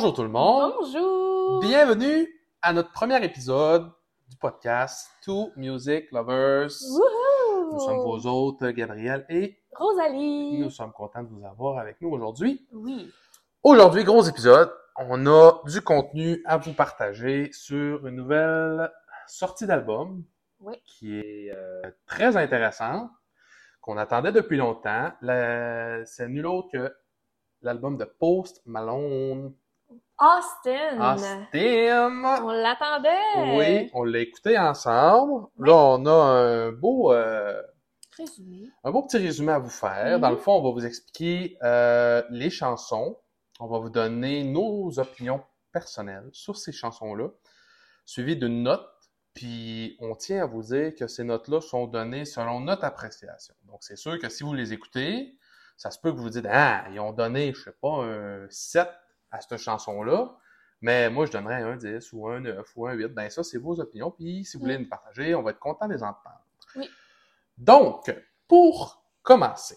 Bonjour tout le monde. Bonjour! Bienvenue à notre premier épisode du podcast Two Music Lovers. Wouhou! Nous sommes vos hôtes, Gabriel, et Rosalie! nous sommes contents de vous avoir avec nous aujourd'hui. Oui. Aujourd'hui, gros épisode. On a du contenu à vous partager sur une nouvelle sortie d'album Oui. qui est euh, très intéressante, qu'on attendait depuis longtemps. La- C'est nul autre que l'album de Post Malone. Austin! Austin! On l'attendait! Oui, on l'a écouté ensemble. Là, on a un beau, euh, Résumé. un beau petit résumé à vous faire. Mhm. Dans le fond, on va vous expliquer euh, les chansons. On va vous donner nos opinions personnelles sur ces chansons-là, suivies d'une note. Puis, on tient à vous dire que ces notes-là sont données selon notre appréciation. Donc, c'est sûr que si vous les écoutez, ça se peut que vous vous dites, ah, ils ont donné, je sais pas, un 7 à cette chanson-là. Mais moi, je donnerais un 10 ou un 9 ou un 8. Ben, ça, c'est vos opinions. Puis, si vous voulez Mm. nous partager, on va être content de les entendre. Oui. Donc, pour commencer,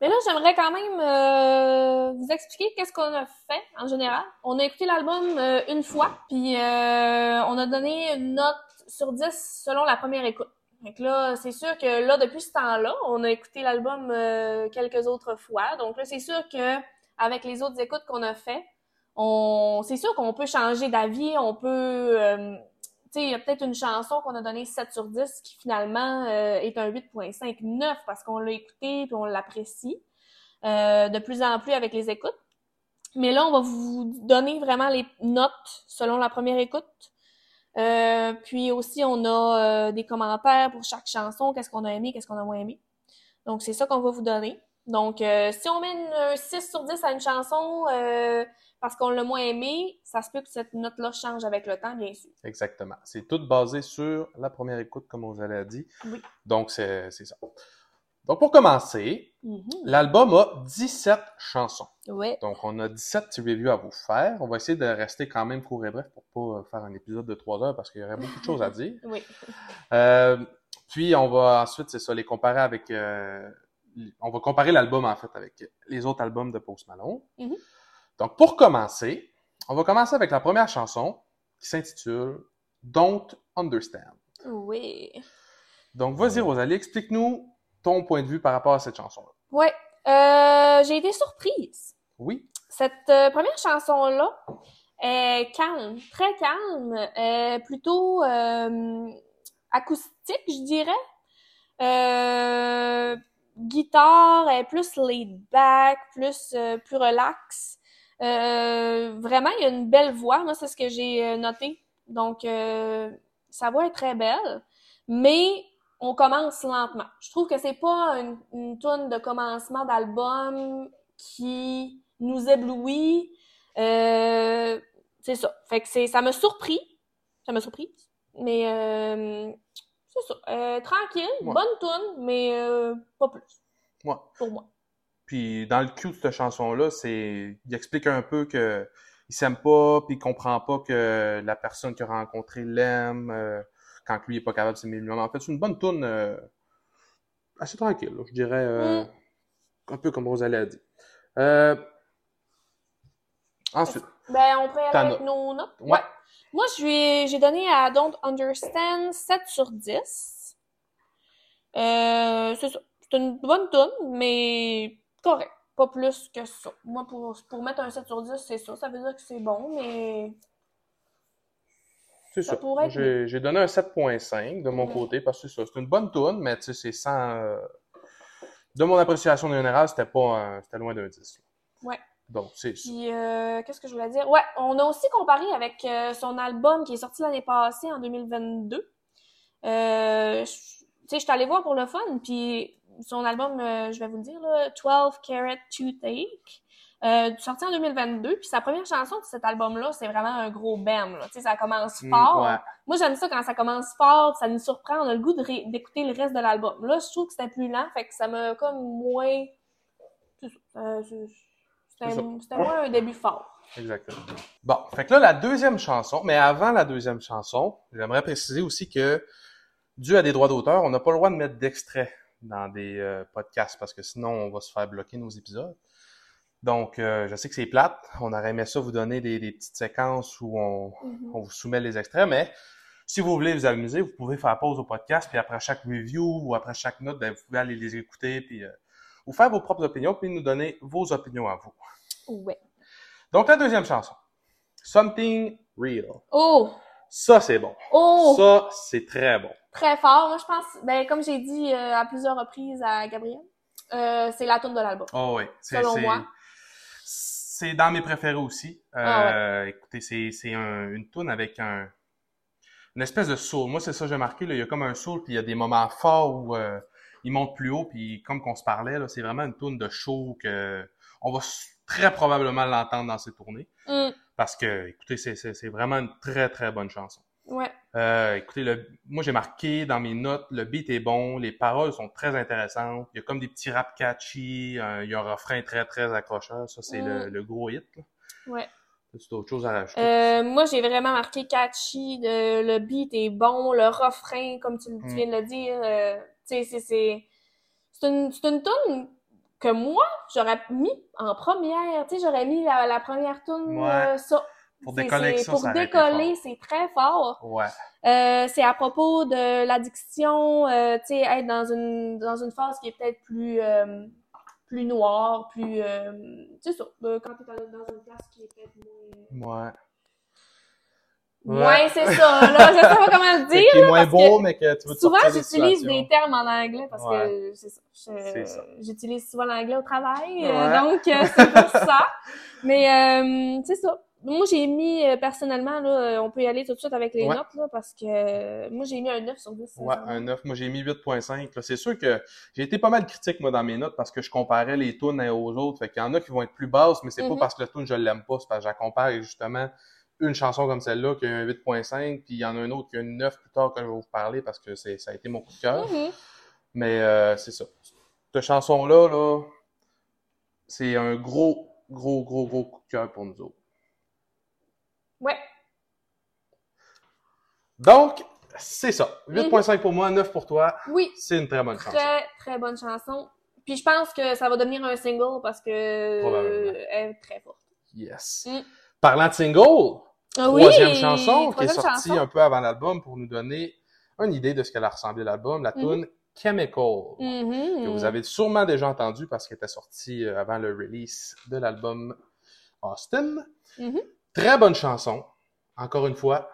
Mais là, j'aimerais quand même euh, vous expliquer qu'est-ce qu'on a fait en général. On a écouté l'album euh, une fois, puis euh, on a donné une note sur 10 selon la première écoute. Donc là, c'est sûr que là, depuis ce temps-là, on a écouté l'album quelques autres fois. Donc là, c'est sûr que avec les autres écoutes qu'on a fait, c'est sûr qu'on peut changer d'avis, on peut, euh, tu sais, il y a peut-être une chanson qu'on a donnée 7 sur 10 qui finalement euh, est un 8.5, 9 parce qu'on l'a écouté puis on l'apprécie euh, de plus en plus avec les écoutes. Mais là, on va vous donner vraiment les notes selon la première écoute. Puis aussi, on a des commentaires pour chaque chanson, qu'est-ce qu'on a aimé, qu'est-ce qu'on a moins aimé. Donc, c'est ça qu'on va vous donner. Donc, euh, si on met une, un 6 sur 10 à une chanson euh, parce qu'on l'a moins aimé, ça se peut que cette note-là change avec le temps, bien sûr. exactement. C'est tout basé sur la première écoute, comme on vous l'a dit. Oui. Donc, c'est ça. Donc, pour commencer, l'album a 17 chansons. Ouais. Donc, on a 17 petits reviews à vous faire. On va essayer de rester quand même court et bref pour pas euh, faire un épisode de 3 heures parce qu'il y aurait beaucoup de choses à dire. Oui. Euh, puis, on va ensuite, c'est ça, les comparer avec... euh, on va comparer l'album, en fait, avec les autres albums de Post Malone. Mhm. Donc, pour commencer, on va commencer avec la première chanson qui s'intitule Don't Understand. Oui. Donc, vas-y, Rosalie, explique-nous ton point de vue par rapport à cette chanson-là. Ouais. Euh, j'ai été surprise. Oui? Cette euh, première chanson-là est calme, très calme, est plutôt euh, acoustique, je dirais. Guitare est plus laid back, plus euh, plus relax. Euh, vraiment, il y a une belle voix. Moi, c'est ce que j'ai euh, noté. Donc, euh, sa voix est très belle, mais on commence lentement. Je trouve que c'est pas une, une de commencement d'album qui nous éblouit. Euh, c'est ça. Fait que c'est, ça m'a surpris. Ça m'a surpris. Mais c'est ça. Euh, tranquille, Ouais. bonne tune, mais euh, pas plus Ouais. pour moi. Puis dans le cue de cette chanson-là, c'est il explique un peu que il s'aime pas, puis il comprend pas que la personne qu'il a rencontrée l'aime euh, quand lui est pas capable de s'aimer lui-même. En fait, c'est une bonne tune euh, assez tranquille, là, je dirais euh, Mm. un peu comme Rosalie a dit. Euh, ensuite, Ben, on pourrait aller avec nos notes. Ouais. Moi, j'ai donné à Don't Understand 7 sur 10. Euh, c'est ça. C'est une bonne tune, mais correct. Pas plus que ça. Moi, pour, pour mettre un 7 sur 10, c'est ça. Ça veut dire que c'est bon, mais c'est ça ça. pourrait être J'ai donné un 7.5 de mon côté parce que c'est ça. C'est une bonne tune, mais tu sais, c'est sans. euh, De mon appréciation générale, c'était pas un- c'était loin d'un 10. là. Ouais. Donc, c'est ça. Puis, euh, qu'est-ce que je voulais dire? Ouais, on a aussi comparé avec euh, son album qui est sorti l'année passée, en 2022. Euh, tu sais, je suis allée voir pour le fun, puis son album, euh, je vais vous le dire, là, 12 Carat Toothache, euh, sorti en 2022, puis sa première chanson de cet album-là, c'est vraiment un gros bam. Tu sais, ça commence Mm, fort. ouais. Moi, j'aime ça quand ça commence fort, ça nous surprend, on a le goût d'écouter le reste de l'album. Là, je trouve que c'était plus lent, fait que ça m'a comme moins... Euh, C'était moins un début fort. Exactement. Bon, fait que là, la deuxième chanson, mais avant la deuxième chanson, j'aimerais préciser aussi que, dû à des droits d'auteur, on n'a pas le droit de mettre d'extrait dans des euh, podcasts parce que sinon, on va se faire bloquer nos épisodes. Donc, euh, je sais que c'est plate. On aurait aimé ça vous donner des, des petites séquences où on, Mhm. on vous soumet les extraits, mais si vous voulez vous amuser, vous pouvez faire pause au podcast, puis après chaque review ou après chaque note, ben, vous pouvez aller les écouter, puis euh, vous faire vos propres opinions, puis nous donner vos opinions à vous. Ouais. Donc, la deuxième chanson. Something Real. Oh! Ça, c'est bon. Oh! Ça, c'est très bon. Très fort. Moi, je pense, ben, comme j'ai dit euh, à plusieurs reprises à Gabriel, euh, c'est la tune de l'album. Oh oui. C'est, Selon moi. C'est dans mes préférés aussi. Euh, Ah Écoutez, c'est, c'est un- une tune avec un, une espèce de soul. Moi, c'est ça que j'ai marqué. Là. Il y a comme un soul, puis il y a des moments forts où euh, il monte plus haut, puis comme qu'on se parlait, là, c'est vraiment une tune de show que on va très probablement l'entendre dans ces tournées. Hum, Parce que, écoutez, c'est, c'est, c'est vraiment une très, très bonne chanson. Ouais. Euh, écoutez, le, moi j'ai marqué dans mes notes, le beat est bon, les paroles sont très intéressantes. Il y a comme des petits rap catchy, euh, il y a un refrain très très accrocheur. Ça c'est le, Mm. le gros hit. là. Ouais. As-tu d'autres choses à rajouter? Euh, moi, j'ai vraiment marqué catchy. de- le beat est bon, le refrain, comme tu, Mm. viens de le dire, euh, c'est c'est c'est une c'est une tune que moi j'aurais mis en première. Tu sais, j'aurais mis la, la première Ouais. euh, ça. Pour décoller c'est- ça, Pour ça aurait été décoller, c'est très fort. Ouais. Euh, c'est à propos de l'addiction, euh, tu sais, être dans une dans une phase qui est peut-être plus plus noire, plus tu sais ça, quand t'es dans dans une place qui est peut-être moins Ouais. Ouais, Ouais. c'est ça, là, je sais pas comment le dire. est moins beau, que mais que tu veux te Souvent, j'utilise des termes en anglais parce Ouais. que c'est ça. je- C'est ça. J'utilise souvent l'anglais au travail, Ouais. euh, donc euh, c'est pour ça. Mais euh, c'est ça. Moi, j'ai mis euh, personnellement, là, on peut y aller tout de suite avec les Ouais. notes, là, parce que euh, moi, j'ai mis un 9 sur 10. Ouais, un 9. Moi, j'ai mis 8.5. là. C'est sûr que j'ai été pas mal critique, moi, dans mes notes, parce que je comparais les tunes aux autres. Fait qu'il y en a qui vont être plus basses, mais c'est pas Mhm. parce que le tune, je l'aime pas. C'est parce que je la compare justement une chanson comme celle-là qui a un 8.5, puis il y en a un autre qui a une 9 plus tard que je vais vous parler parce que c'est, ça a été mon coup de cœur. Mhm. Mais euh, c'est ça. Cette chanson-là, là, c'est un gros, gros, gros, gros coup de cœur pour nous autres. Ouais. Donc, c'est ça. 8.5 pour moi, 9 pour toi. Oui, C'est une très bonne chanson. très, très bonne chanson. Puis je pense que ça va devenir un single parce que elle est très forte. Yes. Mm. Parlant de single, Ah oui, troisième chanson qui est sortie un peu avant l'album pour nous donner une idée de ce qu'elle a ressemblé l'album, la Mhm. tune Chemical, Mhm. que vous avez sûrement déjà entendu parce qu'elle était sortie euh, avant le release de l'album Austin. Mhm. Très bonne chanson. Encore une fois,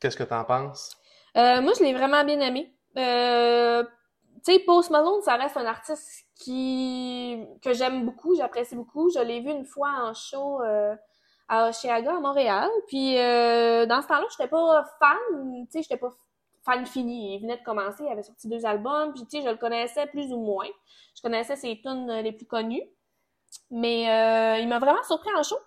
qu'est-ce que t'en penses? Euh, moi, je l'ai vraiment bien aimé. Euh, tu sais, Post Malone, ça reste un artiste qui que j'aime beaucoup, j'apprécie beaucoup. Je l'ai vu une fois en show euh, à Oshiaga, à Montréal. Puis euh, dans ce temps-là, j'étais pas fan, tu sais, j'étais pas fan fini. Il venait de commencer, il avait sorti deux albums, puis tu sais, je le connaissais plus ou moins. Je connaissais ses tunes les plus connues. Mais euh, il m'a vraiment surpris en show.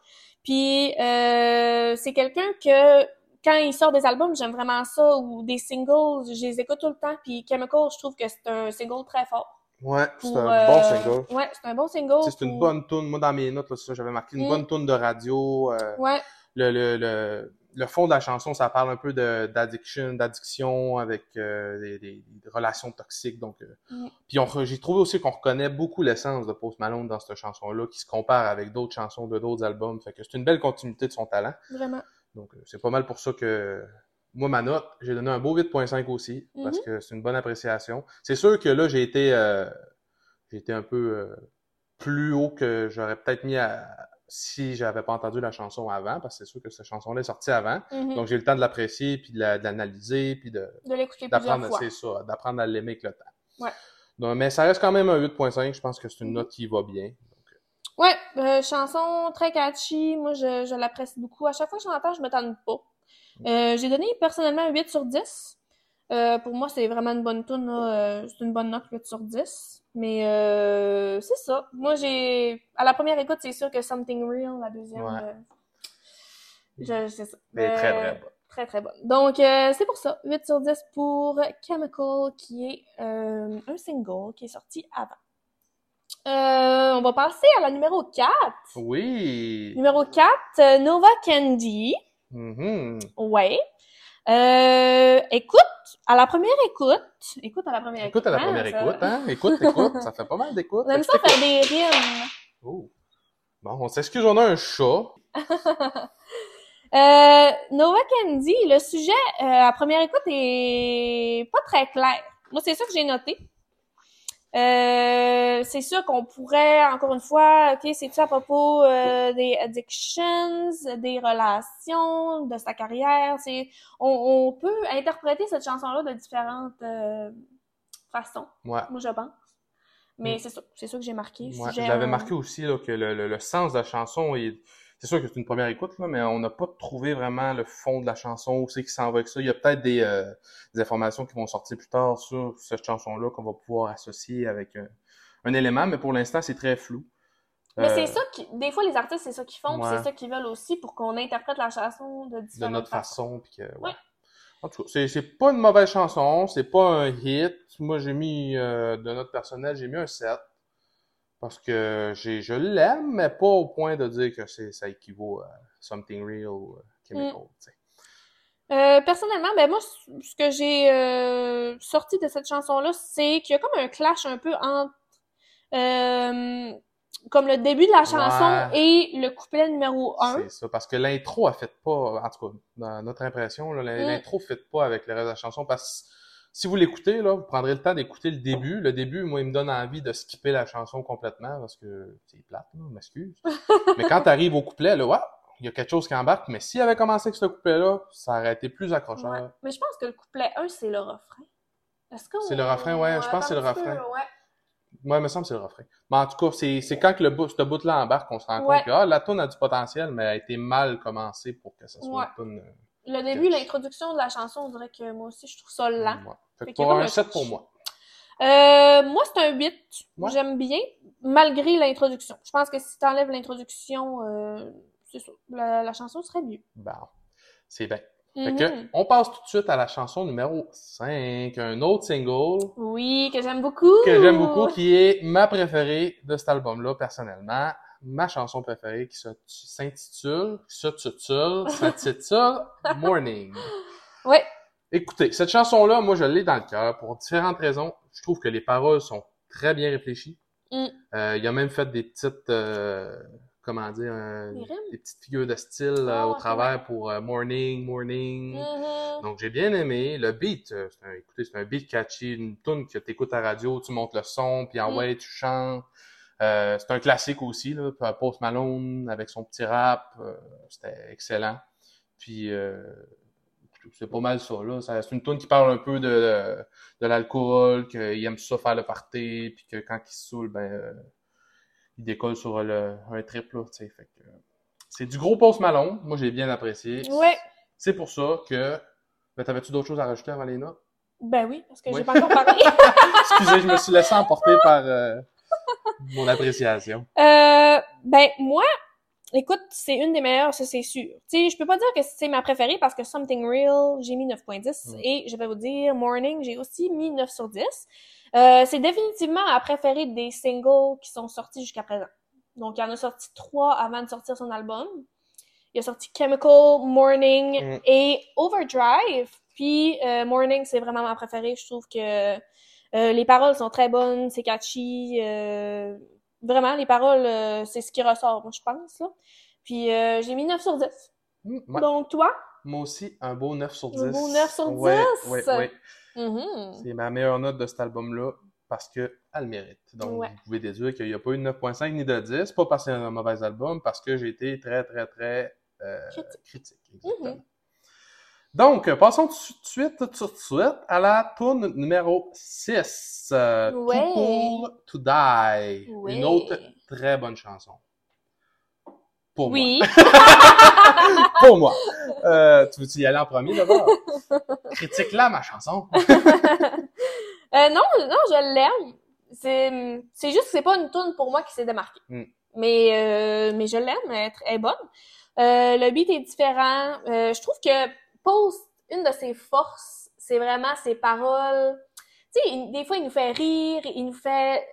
Puis euh, c'est quelqu'un que quand il sort des albums, j'aime vraiment ça, ou des singles, je les écoute tout le temps. Puis Chemical, je trouve que c'est un single très fort. Ouais, c'est un bon euh, single. Ouais, c'est un bon single. Tu sais, C'est une pour- bonne tune. Moi, dans mes notes, là, c'est ça, j'avais marqué une Mm. bonne tune de radio. euh, Ouais, le, le, le, le fond de la chanson, ça parle un peu d'addiction, d'addiction avec euh, des, relations toxiques. Donc, Mm. puis on- j'ai trouvé aussi qu'on reconnaît beaucoup l'essence de Post Malone dans cette chanson-là, qui se compare avec d'autres chansons de d'autres albums. Fait que c'est une belle continuité de son talent. vraiment. Donc, c'est pas mal pour ça que moi, ma note, j'ai donné un beau 8.5 aussi, parce Mhm. que c'est une bonne appréciation. C'est sûr que là, j'ai été, euh, été un peu euh, plus haut que j'aurais peut-être mis à, si j'avais pas entendu la chanson avant, parce que c'est sûr que cette chanson-là est sortie avant. Mhm. Donc, j'ai eu le temps de l'apprécier, puis de la- de l'analyser, puis de, de l'écouter plusieurs d'apprendre, fois. c'est ça, d'apprendre à l'aimer avec le temps. Ouais. Donc, mais ça reste quand même un 8.5, je pense que c'est une note qui va bien. Ouais, euh, chanson très catchy. Moi, je, je l'apprécie beaucoup. À chaque fois que je l'entends, je me tente pas. Euh, j'ai donné personnellement un 8 sur 10. Euh, pour moi, c'est vraiment une bonne tune. Euh, c'est une bonne note, 8 sur 10. Mais euh, c'est ça. Moi, j'ai... À la première écoute, c'est sûr que Something Real, la deuxième... Ouais. euh, je, c'est ça. Mais très, Euh, très bonne. Très, très bonne. Donc, euh, c'est pour ça. 8 sur 10 pour Chemical, qui est euh, un single qui est sorti avant. Euh, on va passer à la numéro 4. Oui! Numéro 4, euh, Nova Candy. Mhm. Ouais. Euh, écoute, à la première écoute, écoute à la première écoute. Écoute à la hein, première ça- écoute, hein? Écoute, écoute, ça fait pas mal d'écoute. On aime Fait ça faire des rimes. Oh. Bon, on s'excuse, on a un chat. Euh, Nova Candy, le sujet euh, à première écoute est pas très clair. Moi, c'est ça que j'ai noté. Euh, c'est sûr qu'on pourrait, encore une fois, ok, c'est ça à propos euh, des addictions, des relations, de sa carrière? C'est, on, on peut interpréter cette chanson-là de différentes euh, façons. Ouais. Moi, je pense. Mais Mm. c'est ça, c'est ça que j'ai marqué. Ouais, J'avais marqué aussi là, que le, le- le sens de la chanson est. C'est sûr que c'est une première écoute, là, mais on n'a pas trouvé vraiment le fond de la chanson, où c'est qui s'en va avec ça. Il y a peut-être des, euh, des informations qui vont sortir plus tard sur cette chanson-là qu'on va pouvoir associer avec un, un élément, mais pour l'instant, c'est très flou. Mais Euh, c'est ça qui, des fois, les artistes, c'est ça qu'ils font, Ouais. c'est ça qu'ils veulent aussi pour qu'on interprète la chanson de de différentes notre façons. façon. Puis que, ouais. En tout cas, c'est, c'est pas une mauvaise chanson, c'est pas un hit. Moi, j'ai mis, euh, de notre personnel, j'ai mis un 7. Parce que j'ai, je l'aime, mais pas au point de dire que c'est, ça équivaut à Something Real ou euh, Chemical. Mm. Euh, personnellement, ben moi, ce que j'ai euh, sorti de cette chanson-là, c'est qu'il y a comme un clash un peu entre euh, comme le début de la chanson Ouais. et le couplet numéro 1. C'est ça, parce que l'intro a fait pas, en tout cas, dans notre impression, là, Mm. l'intro fait pas avec le reste de la chanson, parce que si vous l'écoutez, là, vous prendrez le temps d'écouter le début. Le début, moi, il me donne envie de skipper la chanson complètement, parce que c'est plate, là, m'excuse. mais quand t'arrives au couplet, là, ouais, il y a quelque chose qui embarque, mais s'il avait commencé avec ce couplet-là, ça aurait été plus accrocheur. Ouais. Mais je pense que le couplet 1, c'est le refrain. Est-ce que C'est le refrain, ouais, je pense que c'est le refrain. ouais. Moi, il me semble que c'est le refrain. Mais en tout cas, c'est, c'est quand que le bout, ce bout-là embarque qu'on se rend Ouais. compte que, ah, la tune a du potentiel, mais elle a été mal commencée pour que ça soit une tune, euh, Le début, l'introduction de la chanson, on dirait que moi aussi, je trouve ça lent. Ouais. Fait Fait que pour un un 7 switch. pour moi. Euh, moi, c'est un 8. Ouais. J'aime bien, malgré l'introduction. Je pense que si t'enlèves l'introduction, euh, c'est. La, la chanson serait mieux. Bon, c'est bien. Fait Mhm. que, on passe tout de suite à la chanson numéro 5, un autre single Oui, que j'aime beaucoup. que j'aime beaucoup, qui est ma préférée de cet album-là, personnellement. Ma chanson préférée qui s'intitule, se titule, s'intitule Morning. Ouais. Écoutez, cette chanson-là, moi, je l'ai dans le cœur pour différentes raisons. Je trouve que les paroles sont très bien réfléchies. Mm. Euh, il a même fait des petites, euh, comment dire, euh, Des petites figures de style Ah, au travers pour morning, morning. Mhm. Donc j'ai bien aimé le beat. c'est un, écoutez, c'est un beat catchy, une tune que t'écoutes à la radio, tu montes le son, puis en Mm. ouais, tu chantes. Euh, c'est un classique aussi, là. Post Malone avec son petit rap, euh, c'était excellent. Puis euh, c'est pas mal ça, là. C'est une tune qui parle un peu de, de, de l'alcool, qu'il aime ça faire le party, puis que quand il se saoule, ben il décolle sur le, un trip, là. Fait que, c'est du gros Post Malone. Moi, j'ai bien apprécié. Ouais. C'est pour ça que. Ben, t'avais-tu d'autres choses à rajouter avant les notes? Ben oui, parce que Oui. j'ai pas encore parlé. Excusez, je me suis laissé emporter par euh, mon appréciation. Euh, ben moi, écoute, c'est une des meilleures, ça c'est sûr. Tu sais, je peux pas dire que c'est ma préférée parce que Something Real, j'ai mis 9.10 Mm. et je vais vous dire Morning, j'ai aussi mis 9 sur 10. Euh, c'est définitivement ma préférée des singles qui sont sortis jusqu'à présent. Donc, il y en a sorti trois avant de sortir son album. Il a sorti Chemical, Morning Mm. et Overdrive. Puis euh, Morning, c'est vraiment ma préférée. Je trouve que euh, les paroles sont très bonnes, c'est catchy. euh, vraiment, les paroles, euh, c'est ce qui ressort, moi, je pense. Là. Puis euh, j'ai mis 9 sur 10. Hmm, ouais. Donc, toi? Moi aussi, un beau 9 sur 10. Un beau 9 sur Ouais, 10. ouais, ouais. Mhm. C'est ma meilleure note de cet album-là parce qu'elle le mérite. Donc, Ouais. vous pouvez déduire qu'il n'y a pas eu de 9.5 ni de 10. Pas parce que c'est un mauvais album, parce que j'ai été très, très, très Critique. critique. exactement. Mhm. Donc, passons tout de suite, tout de suite à la tune numéro 6. Euh, Ouais. Too Cool to Die. Ouais. Une autre très bonne chanson. Pour moi. Oui. Pour moi. Euh, tu veux-tu y aller en premier d'abord? Critique-la, ma chanson. Euh, non, non, je l'aime. C'est, c'est juste que c'est pas une tune pour moi qui s'est démarquée. Mm. Mais, euh, mais je l'aime, elle, est tr- elle est bonne. Euh, le beat est différent. Euh, je trouve que Post, une de ses forces, c'est vraiment ses paroles. Tu sais, des fois, il nous fait rire, il nous fait...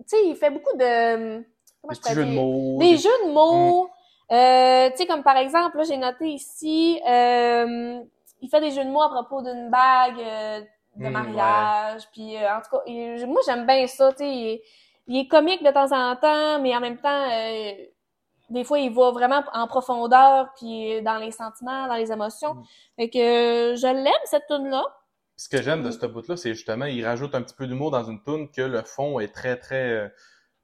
Tu sais, il fait beaucoup de... Comment Des je jeux de mots. Des jeux de mots. Euh, tu sais, comme par exemple, là, j'ai noté ici, euh, il fait des jeux de mots à propos d'une bague euh, de Mm, mariage. Puis, euh, en tout cas, il- moi, j'aime bien ça, tu sais. Il, il est comique de temps en temps, mais en même temps, euh, des fois, il va vraiment en profondeur, puis dans les sentiments, dans les émotions. Mm. Fait que je l'aime, cette tune-là. Ce que j'aime de ce bout-là, c'est justement, il rajoute un petit peu d'humour dans une tune que le fond est très, très, euh,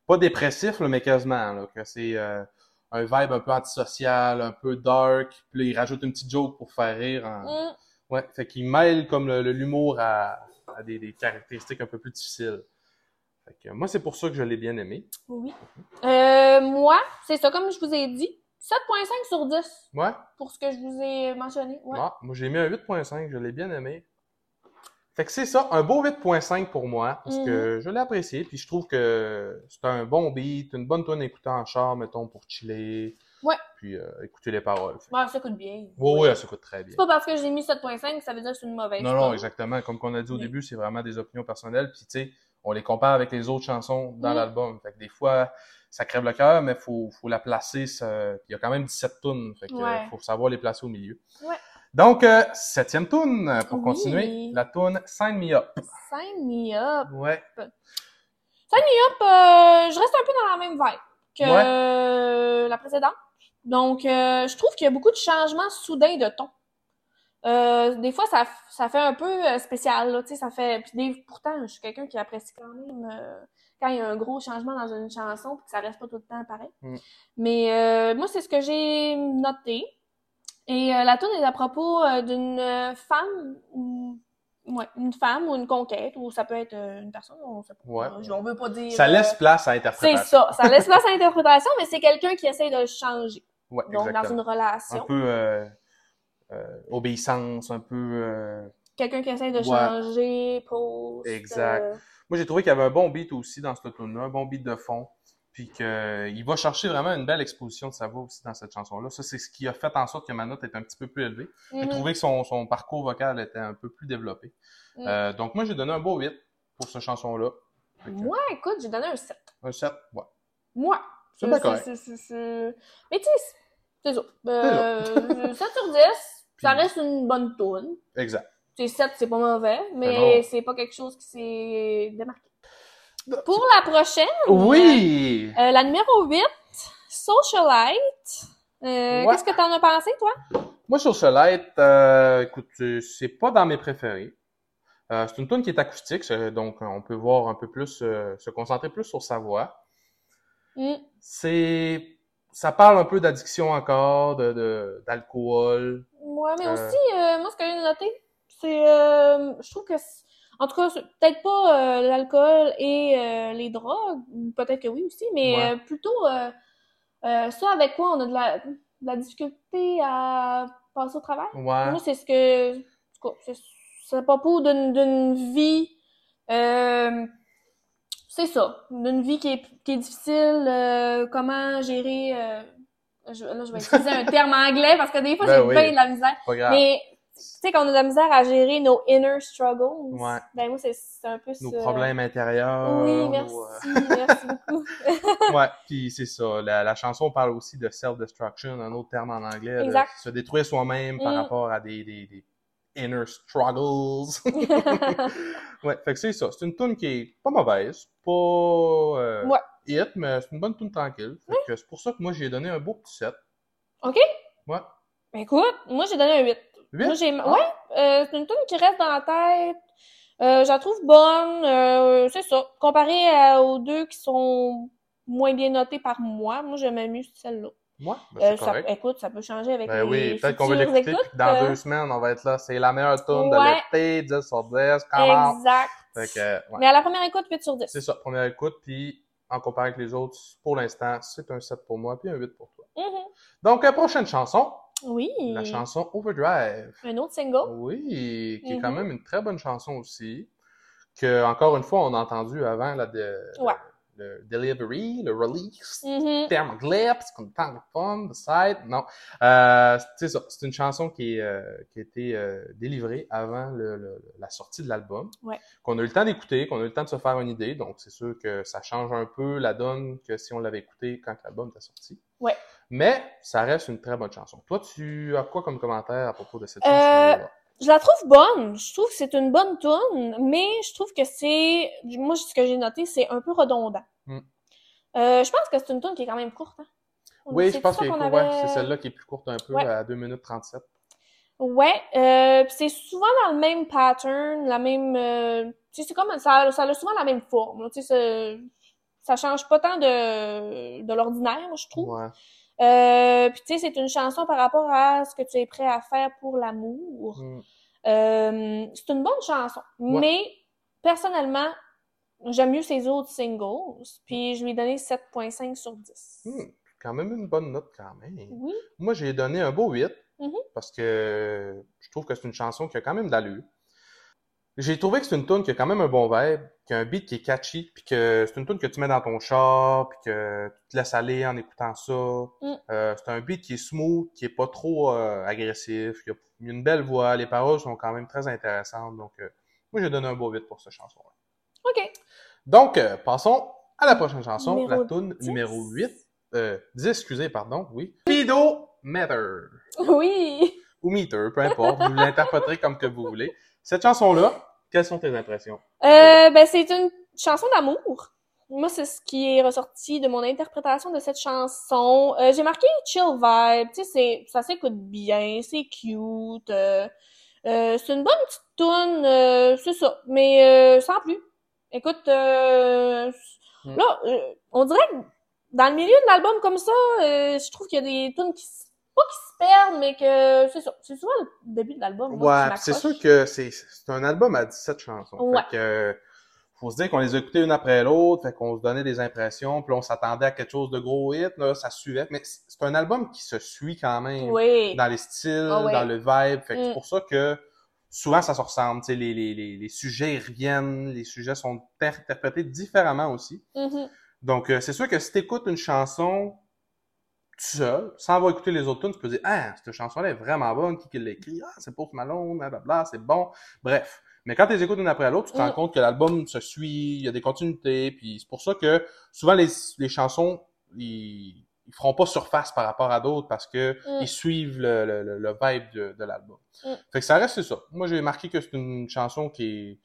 pas dépressif, là, mais quasiment, là, que c'est euh, un vibe un peu antisocial, un peu dark, puis là, il rajoute une petite joke pour faire rire. Mm. Ouais, fait qu'il mêle comme l'humour à, à des, des caractéristiques un peu plus difficiles. Fait que moi, c'est pour ça que je l'ai bien aimé. Oui. Euh, moi, c'est ça, comme je vous ai dit, 7.5 sur 10 Ouais, pour ce que je vous ai mentionné. Ouais. Ah, moi j'ai mis un 8.5, je l'ai bien aimé. Fait que c'est ça, un beau 8.5 pour moi, parce Mhm. que je l'ai apprécié, puis je trouve que c'est un bon beat, une bonne tonne à écouter en char, mettons, pour chiller. Ouais. Puis euh, écouter les paroles. Fait Ouais, ça coûte bien. Oui, oui, elle s'écoute très bien. C'est pas parce que j'ai mis 7.5 que ça veut dire que c'est une mauvaise. Non, c'est non, exactement. Comme qu'on a dit au Oui. début, c'est vraiment des opinions personnelles. Puis, tu sais, on les compare avec les autres chansons dans Mm. l'album. Fait que des fois, ça crève le cœur, mais faut, faut la placer. ça- il y a quand même 17 tunes. Fait que Ouais. faut savoir les placer au milieu. Ouais. Donc, euh, septième tune, pour Oui. continuer. La tune Sign Me Up. Sign me up. Ouais. Hop, euh, je reste un peu dans la même vibe que euh, la précédente. Donc, je trouve qu'il y a beaucoup de changements soudains de ton. Euh, des fois, ça, ça fait un peu euh, spécial, là, tu sais, ça fait... Puis des- pourtant, je suis quelqu'un qui apprécie quand même euh, quand il y a un gros changement dans une chanson puis que ça reste pas tout le temps pareil. Mm. Mais euh, moi, c'est ce que j'ai noté. Et la tune est à propos d'une femme ou ouais, une femme ou une conquête ou ça peut être une personne, on sait pas. Ouais. On veut pas dire. Ça laisse place à c'est interprétation. ça, ça laisse place à l'interprétation, mais c'est quelqu'un qui essaie de le changer. Ouais, Donc dans une exactement. Un relation, peu obéissance, un peu. euh, quelqu'un qui essaie de Ouais. changer, pose. Exact. euh, Moi, j'ai trouvé qu'il y avait un bon beat aussi dans cette tune-là, un bon beat de fond. Puis qu'il va chercher vraiment une belle exposition de sa voix aussi dans cette chanson-là. Ça, c'est ce qui a fait en sorte que ma note est un petit peu plus élevée. J'ai mhm. trouvé que son, son parcours vocal était un peu plus développé. Mm. Euh, donc, moi, j'ai donné un beau 8 pour cette chanson-là. Que, Moi, écoute, j'ai donné un 7. Un 7, ouais. Moi. C'est correct. c'est- Mais tu sais, c'est ça. Euh, 7 sur 10, ça reste une bonne tune. Exact. C'est 7, c'est pas mauvais, Ben mais non. c'est pas quelque chose qui s'est démarqué. Pour la prochaine, Oui! euh, la numéro 8, Socialite. Euh, Ouais. Qu'est-ce que t'en as pensé, toi? Moi, sur Solite, euh, écoute, c'est pas dans mes préférés. C'est une tune qui est acoustique, donc on peut voir un peu plus, se concentrer plus sur sa voix. Mm. C'est, ça parle un peu d'addiction encore, de- d'alcool. Ouais, mais Euh. aussi, euh, moi, ce que j'ai noté, c'est, euh, je trouve que, en tout cas, peut-être pas l'alcool et les drogues, peut-être que oui aussi, mais Ouais. plutôt ça avec quoi on a de la, de la difficulté à passer au travail. Ouais. Moi, c'est ce que, c'est, à propos d'une, d'une vie, euh, c'est ça, d'une vie qui est, qui est difficile, euh, comment gérer, euh, je, là, je vais utiliser un terme anglais parce que des fois, Ben j'ai oui. bien de la misère. Pas grave. Mais, tu sais, quand on a de la misère à gérer nos inner struggles, Ouais. ben moi, c'est, un peu Nos ça. problèmes intérieurs. Oui, merci, nos, merci beaucoup. euh, ouais, puis c'est ça. La, la chanson parle aussi de self-destruction, un autre terme en anglais. de Exact. se détruire soi-même par Mm. rapport à des, des, des inner struggles. ouais, fait que c'est ça. C'est une tune qui est pas mauvaise, pas euh, Ouais. Hit, mais c'est une bonne tune tranquille. Fait que c'est pour ça que moi j'ai donné un beau petit 7. OK? Ouais. Ben, écoute, moi, j'ai donné un 8. Huit? Moi, j'ai, Ah. ouais, euh, c'est une tune qui reste dans la tête. Euh, je la trouve bonne, euh, c'est ça. Comparé à- aux deux qui sont moins bien notés par moi, moi, j'aimais mieux celle-là. Ouais, ben, Euh, ça, écoute, ça peut changer avec Ben les oui, peut-être qu'on va l'écouter, dans deux semaines, on va être là. C'est la meilleure tune Ouais. de l'été, 10 sur 10, comment? Exact. Fait que, ouais. Mais à la première écoute, 8 sur 10. C'est ça, première écoute, puis en comparant avec les autres, pour l'instant, c'est un 7 pour moi, puis un 8 pour toi. Mhm. Donc, euh, prochaine chanson, Oui. la chanson Overdrive. Un autre single. Oui, qui est quand Mhm. même une très bonne chanson aussi, que, encore une fois, on a entendu avant la de, Ouais. Le, delivery, le release, Mhm. terme anglais, parce qu'on parle fun, de site, non. Euh, c'est ça, c'est une chanson qui, est, euh, qui a été euh, délivrée avant le- le- la sortie de l'album, Ouais. qu'on a eu le temps d'écouter, qu'on a eu le temps de se faire une idée, donc c'est sûr que ça change un peu la donne que si on l'avait écouté quand l'album était sorti. Ouais. Mais ça reste une très bonne chanson. Toi, tu as quoi comme commentaire à propos de cette Euh, chanson je la trouve bonne. Je trouve que c'est une bonne tune, mais je trouve que c'est, moi, ce que j'ai noté, c'est un peu redondant. Mm. Euh, je pense que c'est une tune qui est quand même courte. Hein? Oui, je pense que ouais, c'est celle-là qui est plus courte un peu, Ouais. à 2 minutes 37. Ouais, euh, c'est souvent dans le même pattern, la même, euh, tu sais, c'est comme ça, ça a souvent la même forme. Tu sais, ça change pas tant de de l'ordinaire, je trouve. Ouais. Euh, puis tu sais, c'est une chanson par rapport à ce que tu es prêt à faire pour l'amour. Mm. Euh, c'est une bonne chanson, Ouais. mais personnellement, j'aime mieux ses autres singles, puis je lui ai donné 7.5 sur 10. Hmm, Quand même une bonne note, quand même. Oui. Moi, j'ai donné un beau 8 Mhm. parce que je trouve que c'est une chanson qui a quand même d'allure. J'ai trouvé que c'est une tune qui a quand même un bon vibe, qui a un beat qui est catchy, puis que c'est une tune que tu mets dans ton char, puis que tu te laisses aller en écoutant ça. Mm. Euh, c'est un beat qui est smooth, qui est pas trop euh, agressif. Il y a une belle voix, les paroles sont quand même très intéressantes. Donc, euh, moi, j'ai donné un beau 8 pour cette chanson-là. OK. Donc, passons à la prochaine chanson, Numéro la tune 10. numéro 8. Euh, 10, excusez, pardon, oui. Speedo Matter. Oui. Ou Meter, peu importe, vous l'interpréterez comme que vous voulez. Cette chanson-là, quelles sont tes impressions? Euh, ben, c'est une chanson d'amour. Moi, c'est ce qui est ressorti de mon interprétation de cette chanson. Euh, j'ai marqué chill vibe. Tu sais, c'est, ça s'écoute bien, c'est cute. euh, euh, c'est une bonne petite tune, euh, c'est ça. Mais euh, sans plus. Écoute, euh, Mm. là, euh, on dirait que dans le milieu de l'album comme ça, euh, je trouve qu'il y a des tunes qui pas qui se perdent, mais que c'est ça. C'est souvent le début de l'album. Ouais, c'est sûr que c'est c'est un album à 17 chansons. Ouais. Fait que, faut se dire qu'on les a écoutées une après l'autre, fait qu'on se donnait des impressions, puis on s'attendait à quelque chose de gros hit, là, ça suivait. Mais c'est un album qui se suit quand même. Oui. dans les styles, Ah ouais. dans le vibe. Fait que Mm. c'est pour ça que souvent ça se ressemble. Tu sais, les, les, les, les sujets reviennent, les sujets sont inter- interprétés différemment aussi. Mhm. Donc euh, c'est sûr que si tu écoutes une chanson tout seul, sans avoir écouté les autres tunes, tu peux dire Ah, cette chanson-là est vraiment bonne, qui qui l'a écrit? Ah, c'est Post Malone, blablabla, c'est bon. Bref. Mais quand tu les écoutes une après l'autre, tu te rends Mm. compte que l'album se suit, il y a des continuités, puis c'est pour ça que souvent les, les chansons, ils, ils feront pas surface par rapport à d'autres parce que Mm. ils suivent le, le, le- le vibe de, de l'album. Mm. Fait que ça reste ça. Moi j'ai marqué que c'est une chanson qui est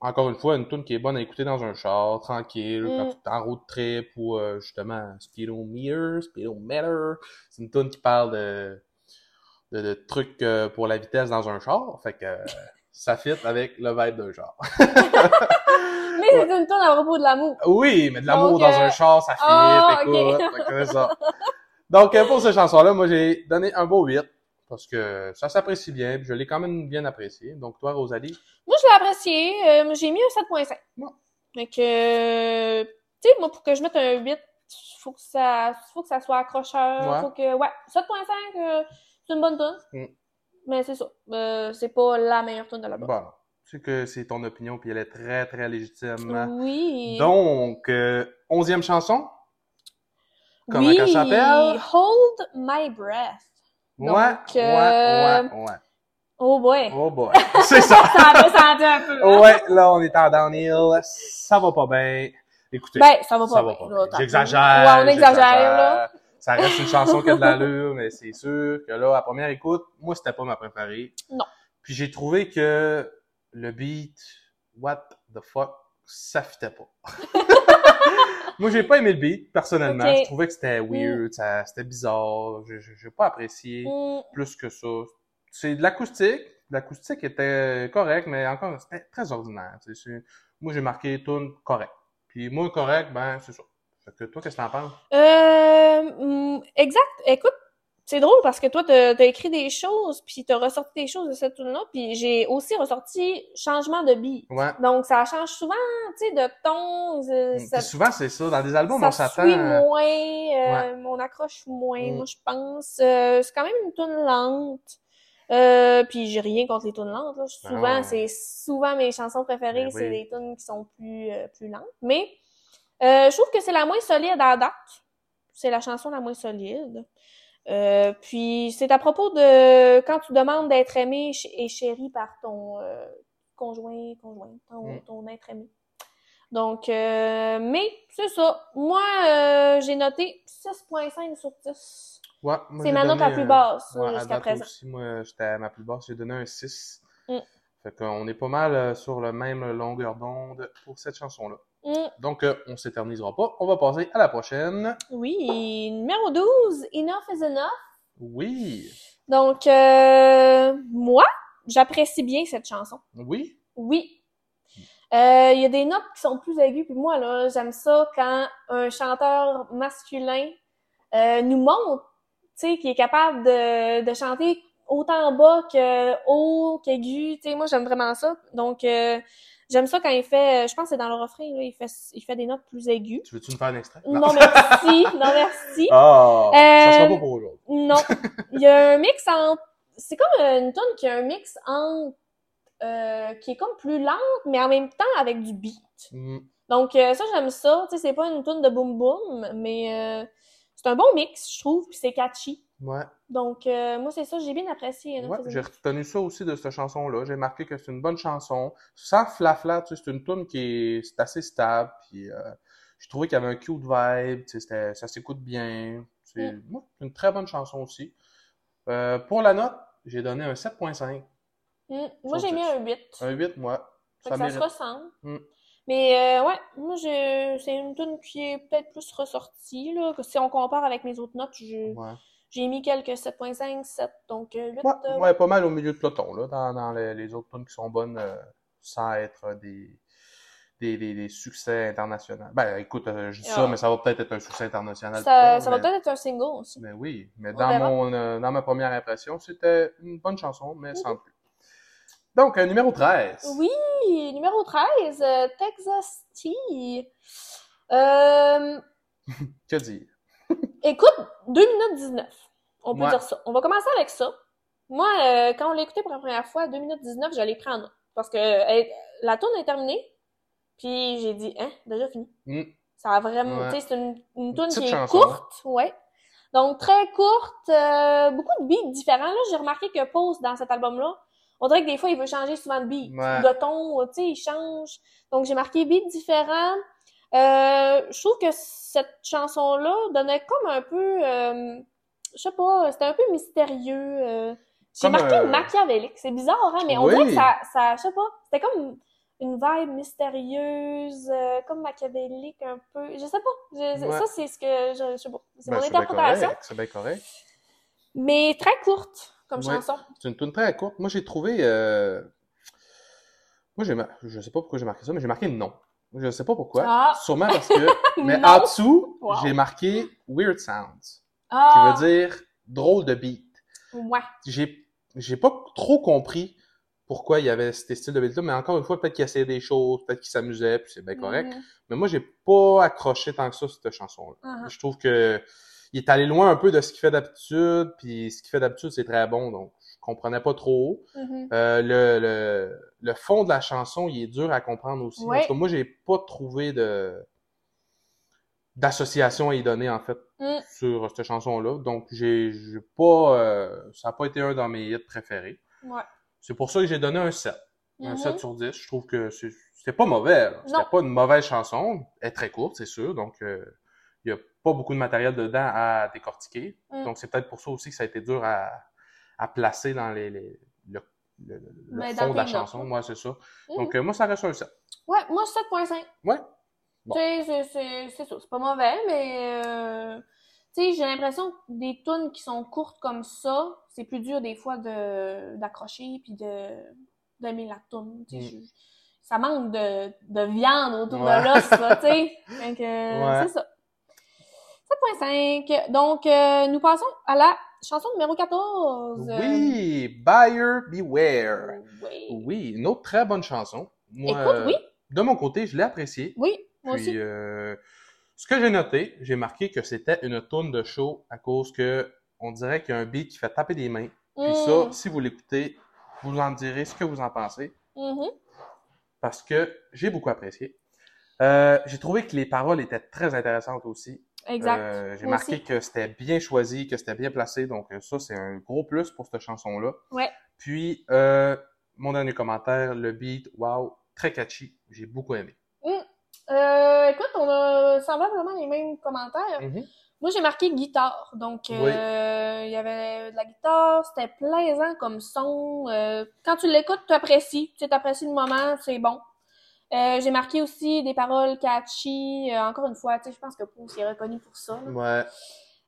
encore une fois une tune qui est bonne à écouter dans un char, tranquille, Mm. quand tu es en road trip ou euh, justement speedometer, speedometer. C'est une tune qui parle de, de, de trucs euh, pour la vitesse dans un char. Fait que euh, ça fit avec le vibe d'un char. Mais c'est une tonne à propos de l'amour. Oui, mais de l'amour dans euh, un char, ça fit, ah, écoute, ça. Donc, euh, pour cette chanson-là, moi, j'ai donné un beau 8, parce que ça s'apprécie bien, puis je l'ai quand même bien apprécié. Donc, toi, Rosalie? Moi, je l'ai apprécié. Euh, j'ai mis un 7.5. Ouais. Fait que, euh, tu sais, moi, pour que je mette un 8, faut que ça, faut que ça soit accrocheur. Ouais. Faut que, ouais, 7.5, euh, c'est une bonne tonne. Mm. Mais c'est ça. Euh, c'est pas la meilleure tonne de l'album. Bon, tu sais que c'est ton opinion, puis elle est très, très légitime. Oui. Donc, euh, onzième chanson? Comment oui. qu'elle s'appelle? Hold My Breath. Ouais, Donc, ouais, euh, ouais, ouais. Oh boy. Oh boy, c'est ça! Ça a descendu un peu. hein? ouais, là, on est en downhill, ça va pas bien. Écoutez, Ben, ça va pas ça bien. va pas bien. J'exagère. Ouais, on exagère, là. Ça reste une chanson qui a de l'allure, mais c'est sûr que là, à première écoute, moi, c'était pas ma préférée. Non. Puis j'ai trouvé que le beat, what the fuck, ça fitait pas. moi, j'ai pas aimé le beat, personnellement. Je trouvais que c'était weird, ça- c'était bizarre. J'ai pas apprécié Mm, plus que ça. C'est de l'acoustique. L'acoustique était correct, mais encore, c'était très ordinaire. tu sais. C'est- Moi, j'ai marqué tune correct. Puis moi, correct, ben, c'est ça. Fait que toi, qu'est-ce que t'en penses? Euh, mm, exact. Écoute, c'est drôle parce que toi, t'as as écrit des choses, puis t'as ressorti des choses de cette tune-là, puis j'ai aussi ressorti changement de beat. Ouais. Donc, ça change souvent, tu sais, de ton. euh, ça, Puis souvent, c'est ça. Dans des albums, ça on s'attend. suit à- moins, euh, on accroche moins, Mm. moi, je pense. Euh, c'est quand même une tune lente. Euh, puis j'ai rien contre les tunes lentes. Là. Souvent, non. c'est souvent mes chansons préférées, Ben c'est des tunes qui sont plus euh, plus lentes. Mais euh, je trouve que c'est la moins solide à date. C'est la chanson la moins solide. Euh, puis c'est à propos de quand tu demandes d'être aimé et chéri par ton euh, conjoint, conjoint, ton, Mm. ton être aimé. Donc, euh, mais c'est ça. Moi, j'ai noté 6.5 sur 10. Ouais, C'est ma note la plus basse Ouais, jusqu'à présent. aussi, moi, j'étais à ma plus basse, j'ai donné un 6. Mm. Fait qu'on est pas mal sur la même longueur d'onde pour cette chanson-là. Mm. Donc, euh, on s'éternisera pas. On va passer à la prochaine. Oui, numéro 12, Enough is Enough. Oui. Donc, euh, moi, j'apprécie bien cette chanson. Oui. Oui. Euh, Il y a des notes qui sont plus aiguës, puis moi, là, j'aime ça quand un chanteur masculin euh, nous montre, tu sais, qu'il est capable de, de chanter autant bas que haut, qu'aigu, tu sais, moi, j'aime vraiment ça. Donc, euh, j'aime ça quand il fait, je pense que c'est dans le refrain, là, il fait, il fait des notes plus aiguës. Tu veux-tu me faire un extrait? Non, merci, non, merci. Ah! Ça Euh, sera pas pour aujourd'hui. Non. Il y a un mix entre. C'est comme une tune qui a un mix entre. euh, qui est comme plus lente, mais en même temps avec du beat. Mm. Donc, euh, ça, j'aime ça. Tu sais, c'est pas une tune de boom boom, mais euh, c'est un bon mix, je trouve, puis c'est catchy. Ouais. Donc, euh, moi, c'est ça, j'ai bien apprécié. Ouais, j'ai retenu ça aussi de cette chanson-là. J'ai marqué que c'est une bonne chanson. Sans flafla, tu sais, c'est une tune qui est, c'est assez stable. Puis, euh, j'ai trouvé qu'il y avait un cute vibe. Tu sais, ça s'écoute bien. C'est Mm. ouais, une très bonne chanson aussi. Euh, pour la note, j'ai donné un 7.5. Mm. Moi, j'ai mis un 8. Un 8, moi. Fait Ça que ça se ressemble. Mm. Mais euh, ouais, moi je c'est une tune qui est peut-être plus ressortie là, que si on compare avec mes autres notes, je- Ouais. J'ai mis quelques 7.5, 7 donc euh, 8 Ouais, euh, ouais, pas mal au milieu de peloton, là, dans, dans les, les autres tunes qui sont bonnes euh, sans être des, des, des, des succès internationaux. Ben, écoute, euh, je dis ça, Ah. mais ça va peut-être être un succès international. ça, va peut-être être un single aussi. Mais oui, mais dans, verra. mon, euh, dans ma première impression, c'était une bonne chanson, mais sans Mhm. plus. Donc, euh, numéro 13. Oui, numéro 13, euh, Texas Tea. Euh, Que dire? Écoute, 2 minutes 19. On peut Ouais. dire ça. On va commencer avec ça. Moi, euh, quand on l'a écouté pour la première fois, 2 minutes 19, je l'ai pris en note. Parce que euh, la tourne est terminée. Puis j'ai dit, hein, déjà fini. Hmm. Ça a vraiment, Ouais. tu sais, c'est une, une petite qui est courte, ouais. Donc très courte, euh, beaucoup de beats différents. Là, j'ai remarqué que Pose dans cet album-là, on dirait que des fois il veut changer souvent de beat, Ouais. de ton, tu sais, il change. Donc j'ai marqué beats différents. Euh, je trouve que cette chanson-là donnait comme un peu, euh, je sais pas, c'était un peu mystérieux. euh. j'ai marqué machiavélique, c'est bizarre, hein, mais on Oui. dirait que ça, ça, je sais pas, c'était comme une vibe mystérieuse, comme machiavélique un peu. Je sais pas. Je- Ouais. Ça, c'est ce que je, je sais pas. C'est Ben, mon interprétation. C'est bien correct. Mais très courte comme Ouais. chanson. C'est une tune très courte. Moi, j'ai trouvé... Moi, j'ai mar- je sais pas pourquoi j'ai marqué ça, mais j'ai marqué non. Je sais pas pourquoi. Ah. Sûrement parce que... mais en dessous, Wow. j'ai marqué Weird Sounds, Ah. qui veut dire drôle de beat. Ouais. j'ai j'ai pas trop compris pourquoi il y avait ces styles de beat là mais encore une fois peut-être qu'il essayait des choses peut-être qu'il s'amusait puis c'est bien correct Mhm. mais moi j'ai pas accroché tant que ça cette chanson là Mhm. je trouve que il est allé loin un peu de ce qu'il fait d'habitude puis ce qu'il fait d'habitude c'est très bon donc comprenais pas trop Mhm. Euh, le, le le fond de la chanson il est dur à comprendre aussi Ouais. en tout cas moi j'ai pas trouvé de d'association à y donner en fait Mm. sur cette chanson-là. Donc, j'ai pas... euh, ça n'a pas été un de mes hits préférés. Ouais. C'est pour ça que j'ai donné un 7. Un Mhm. 7 sur 10. Je trouve que c'est c'était pas mauvais. C'était pas une mauvaise chanson. Elle est très courte, c'est sûr. Donc, euh, il y a pas beaucoup de matériel dedans à décortiquer. Mm. Donc, c'est peut-être pour ça aussi que ça a été dur à, à placer dans les, les- le, le, fond de la chanson. Moi, c'est ça. Mhm. Donc, euh, moi, ça reste un 7. Ouais, moi 7.5. Ouais. Bon. Tu sais, c'est- ça. C'est pas mauvais, mais euh, tu sais, j'ai l'impression que des tunes qui sont courtes comme ça, c'est plus dur des fois de d'accrocher puis de d'aimer la tune. tu sais. Mm. Je- Ça manque de, de viande autour Ouais. de l'os, tu sais. Donc, euh, Ouais. c'est ça. 7.5. Donc, euh, nous passons à la chanson numéro 14. Oui! Buyer Beware. Oui. Oui, une autre très bonne chanson. Moi, Écoute, oui. De mon côté, je l'ai appréciée. Oui, moi Puis, aussi. euh, ce que j'ai noté, j'ai marqué que c'était une tourne de show à cause que on dirait qu'il y a un beat qui fait taper des mains. Puis ça, Mm. si vous l'écoutez, vous en direz ce que vous en pensez. Mhm. Parce que j'ai beaucoup apprécié. Euh, j'ai trouvé que les paroles étaient très intéressantes aussi. Exact. Euh, j'ai marqué aussi. que c'était bien choisi, que c'était bien placé. Donc euh, ça, c'est un gros plus pour cette chanson-là. Ouais. Puis, euh, mon dernier commentaire, le beat, wow, très catchy. J'ai beaucoup aimé. Euh, écoute, on a semblablement les mêmes commentaires. Mhm. Moi, j'ai marqué guitare. Donc, euh, il y avait de la guitare. C'était plaisant comme son. Euh, quand tu l'écoutes, tu apprécies. Tu apprécies le moment, c'est bon. Euh, j'ai marqué aussi des paroles catchy. Euh, encore une fois, tu sais, je pense que Pouce est reconnu pour ça. là. Ouais.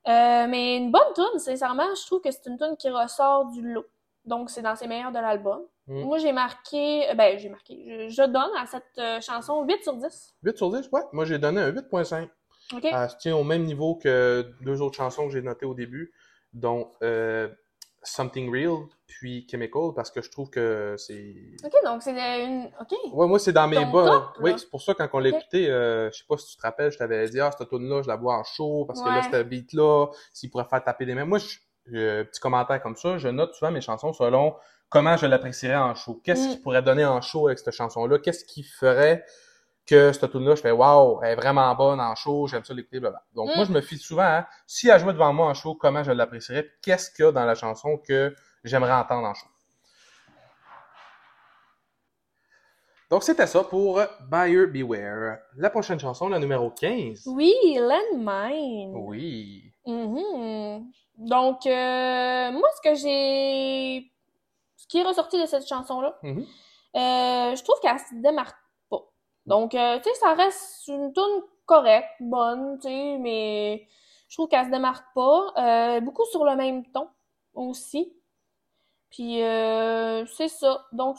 Euh, mais une bonne tune, sincèrement, je trouve que c'est une tune qui ressort du lot. Donc, c'est dans ses meilleurs de l'album. Mm. Moi, j'ai marqué, ben, j'ai marqué, je, je donne à cette chanson 8 sur 10. 8 sur 10, ouais. Moi, j'ai donné un 8.5. OK? Elle se tient au même niveau que deux autres chansons que j'ai notées au début, dont Something Real, puis Chemical, parce que je trouve que c'est... OK, donc c'est une, OK. Ouais, moi, c'est dans mes Ton bas. top, oui, là. c'est pour ça, quand on l'a écouté, euh, je sais pas si tu te rappelles, je t'avais dit, ah, cette tune-là, je la vois en show, parce que là, Ouais. ce beat-là, s'il pourrait faire taper des mains. Moi, je, petit commentaire comme ça, je note souvent mes chansons selon comment je l'apprécierais en show. Qu'est-ce Mm. qui pourrait donner en show avec cette chanson-là? Qu'est-ce qui ferait que cette tune-là, je fais, waouh, elle est vraiment bonne en show, j'aime ça l'écouter, blablabla. Donc, Mm. moi, je me fie souvent à, si elle jouait devant moi en show, comment je l'apprécierais, qu'est-ce qu'il y a dans la chanson que j'aimerais entendre en show. Donc, c'était ça pour Buyer Beware. La prochaine chanson, la numéro 15. Oui, Landmine. Oui. Mhm. Donc, euh, moi, ce que j'ai... Ce qui est ressorti de cette chanson-là, Mhm. euh, je trouve qu'elle se démarque. Donc, euh, tu sais, ça reste une tune correcte, bonne, tu sais, mais je trouve qu'elle se démarque pas. Euh, beaucoup sur le même ton aussi. Puis, euh, c'est ça. Donc,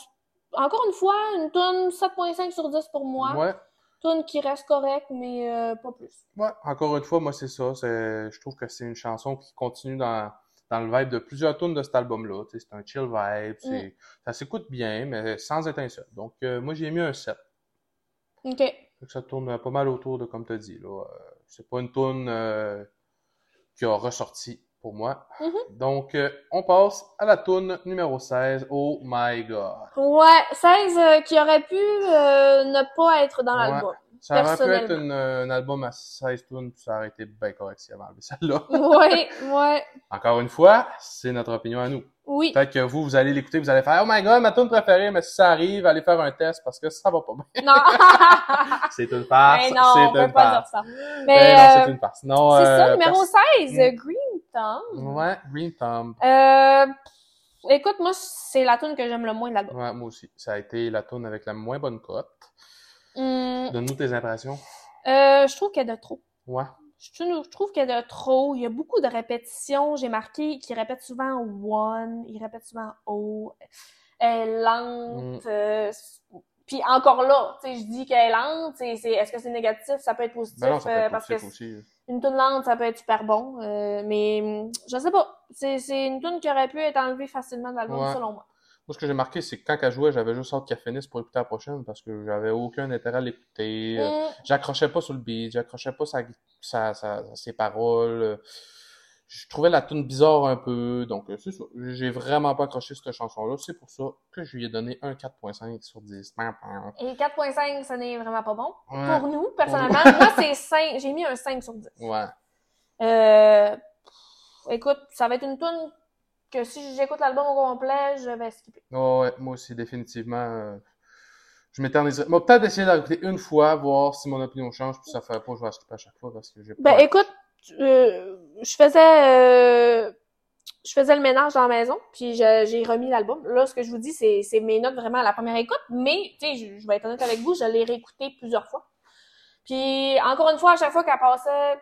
encore une fois, une tune 7.5 sur 10 pour moi. Ouais. Tune qui reste correcte, mais pas plus. Ouais, encore une fois, moi, c'est ça. C'est, je trouve que c'est une chanson qui continue dans, dans le vibe de plusieurs tunes de cet album-là. Tu sais, c'est un chill vibe. C'est, Ça s'écoute bien, mais sans étincelle. Donc, euh, moi, j'ai mis un 7. OK. Ça tourne pas mal autour de comme tu as dit. Là. Euh, c'est pas une tune euh, qui a ressorti pour moi. Mhm. Donc, euh, on passe à la tune numéro 16. Oh my god. Ouais, 16 euh, qui aurait pu euh, ne pas être dans Ouais. l'album. Ça aurait pu être une- un album à 16 tunes, puis ça aurait été bien correct si avait enlevé celle-là. Ouais, ouais. Encore une fois, c'est notre opinion à nous. Oui. Peut-être que vous, vous allez l'écouter, vous allez faire « Oh my god, ma tune préférée », mais si ça arrive, allez faire un test parce que ça va pas bien. Non. C'est une farce, Mais non, on c'est peut une pas farce. dire ça. Mais Mais non, euh, c'est une farce. Non, c'est euh, ça, numéro pers- 16, Mm. euh, Green Thumb. Ouais, Green Thumb. Euh, écoute, moi, c'est la tune que j'aime le moins de l'album. Ouais, moi aussi. Ça a été la tune avec la moins bonne cote. Hum, Donne-nous tes impressions. euh, je trouve y a de trop. Ouais. Je trouve, qu'il y a de trop. Il y a beaucoup de répétitions. J'ai marqué qu'il répète souvent one, il répète souvent o. Elle est lente. Mm. euh, puis encore là, tu sais, je dis qu'elle est lente. c'est Est-ce que c'est négatif? Ça peut être positif. Ben non, ça peut euh, parce que aussi. une tune lente, ça peut être super bon. euh, mais je sais pas. C'est c'est une tune qui aurait pu être enlevée facilement de l'album, Ouais. selon moi. Moi, ce que j'ai marqué, c'est que quand elle jouait, j'avais juste hâte qu'elle finisse pour écouter la prochaine parce que j'avais aucun intérêt à l'écouter. Euh, J'accrochais pas sur le beat, j'accrochais pas sa, sa, sa- ses paroles. euh, Je trouvais la tune bizarre un peu, donc euh, c'est ça. J'ai vraiment pas accroché cette chanson-là. C'est pour ça que je lui ai donné un 4.5 sur 10. Et 4.5, ce n'est vraiment pas bon. Ouais. Pour nous, personnellement, moi, c'est 5. J'ai mis un 5 sur 10. Ouais. Euh, écoute, ça va être une tune que si j'écoute l'album au complet, je vais skipper. Oh, ouais, moi aussi, définitivement. euh, je m'éterniserais. Moi, peut-être essayer de une fois, voir si mon opinion change, puis ça fait pas, je vais skipper à chaque fois parce que j'ai pas. Ben écoute, euh, je faisais euh, je faisais le ménage dans la maison, puis j'ai remis l'album. Là, ce que je vous dis, c'est c'est mes notes vraiment à la première écoute, mais tu sais, je, je vais être honnête avec vous, je l'ai réécouté plusieurs fois. Puis encore une fois, à chaque fois qu'elle passait,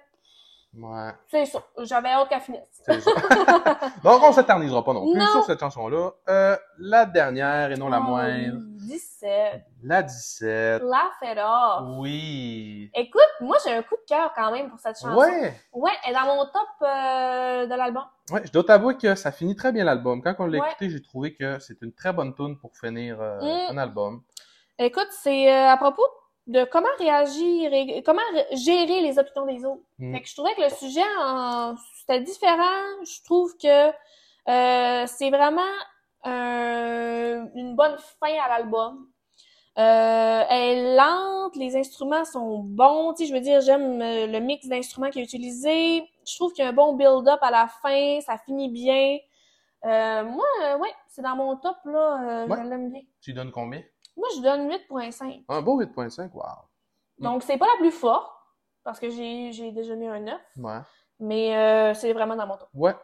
Ouais, c'est ça, j'avais hâte qu'elle finisse. c'est ça. Donc, on s'éternisera pas non plus Non. sur cette chanson-là. Euh, la dernière et non la Oh, moindre, 17. la 17. Laugh it off. Oui. Écoute, moi j'ai un coup de cœur quand même pour cette chanson. Ouais. Ouais, elle est dans mon top euh, de l'album. Ouais, je dois t'avouer que ça finit très bien l'album. Quand on l'a Ouais. écouté, j'ai trouvé que c'est une très bonne tune pour finir euh, Mm. un album. Écoute, c'est euh, à propos de comment réagir et comment gérer les opinions des autres. Mm. Fait que je trouvais que le sujet, en- c'était différent. Je trouve que euh, c'est vraiment euh, une bonne fin à l'album. Euh, elle est lente, les instruments sont bons. Tu sais, je veux dire, j'aime euh, le mix d'instruments qui est utilisé. Je trouve qu'il y a un bon build-up à la fin, ça finit bien. Euh, moi, ouais, c'est dans mon top, là. Ouais. Je l'aime bien. Tu donnes combien? Moi, je donne 8.5. Un beau 8.5, wow. Donc, c'est pas la plus forte, parce que j'ai déjà mis un 9. Ouais. Mais euh, c'est vraiment dans mon top. Ouais.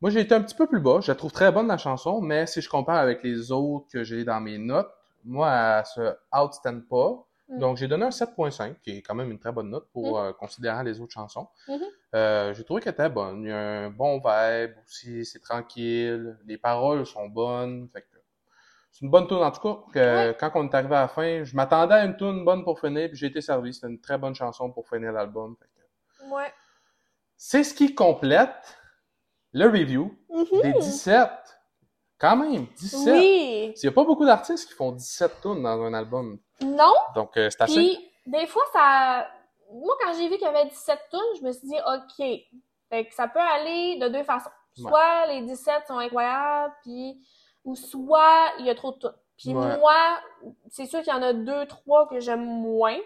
Moi, j'ai été un petit peu plus bas. Je la trouve très bonne, la chanson, mais si je compare avec les autres que j'ai dans mes notes, moi, elle se outstand pas. Mm. Donc, j'ai donné un 7.5, qui est quand même une très bonne note pour Mm. euh, considérant les autres chansons. Mhm. Euh, j'ai trouvé qu'elle était bonne. Il y a un bon vibe aussi, c'est tranquille. Les paroles sont bonnes. Fait que c'est une bonne tune en tout cas. Que, Quand on est arrivé à la fin, je m'attendais à une tune bonne pour finir, puis j'ai été servi. C'était une très bonne chanson pour finir l'album. Que Ouais. C'est ce qui complète le review Mhm. des 17. Quand même, 17. Oui. Il n'y a pas beaucoup d'artistes qui font 17 tunes dans un album. Non. Donc, euh, c'est assez. Puis, des fois, ça. Moi, quand j'ai vu qu'il y avait 17 tunes, je me suis dit, OK. Fait que ça peut aller de deux façons. Ouais. Soit les 17 sont incroyables, puis. Ou soit il y a trop de tunes. Puis Ouais. moi, c'est sûr qu'il y en a deux, trois que j'aime moins,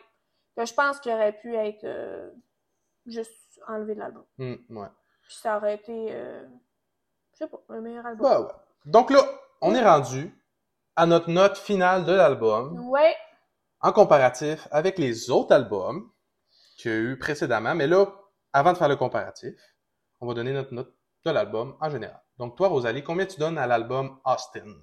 que je pense qu'il aurait pu être euh, juste enlevé de l'album. Hmm, ouais. Puis ça aurait été, euh, je sais pas, un meilleur album. Bah ouais. Donc là, on est rendu à notre note finale de l'album. Ouais, en comparatif avec les autres albums qu'il y a eu précédemment. Mais là, avant de faire le comparatif, on va donner notre note de l'album en général. Donc toi, Rosalie, combien tu donnes à l'album Austin?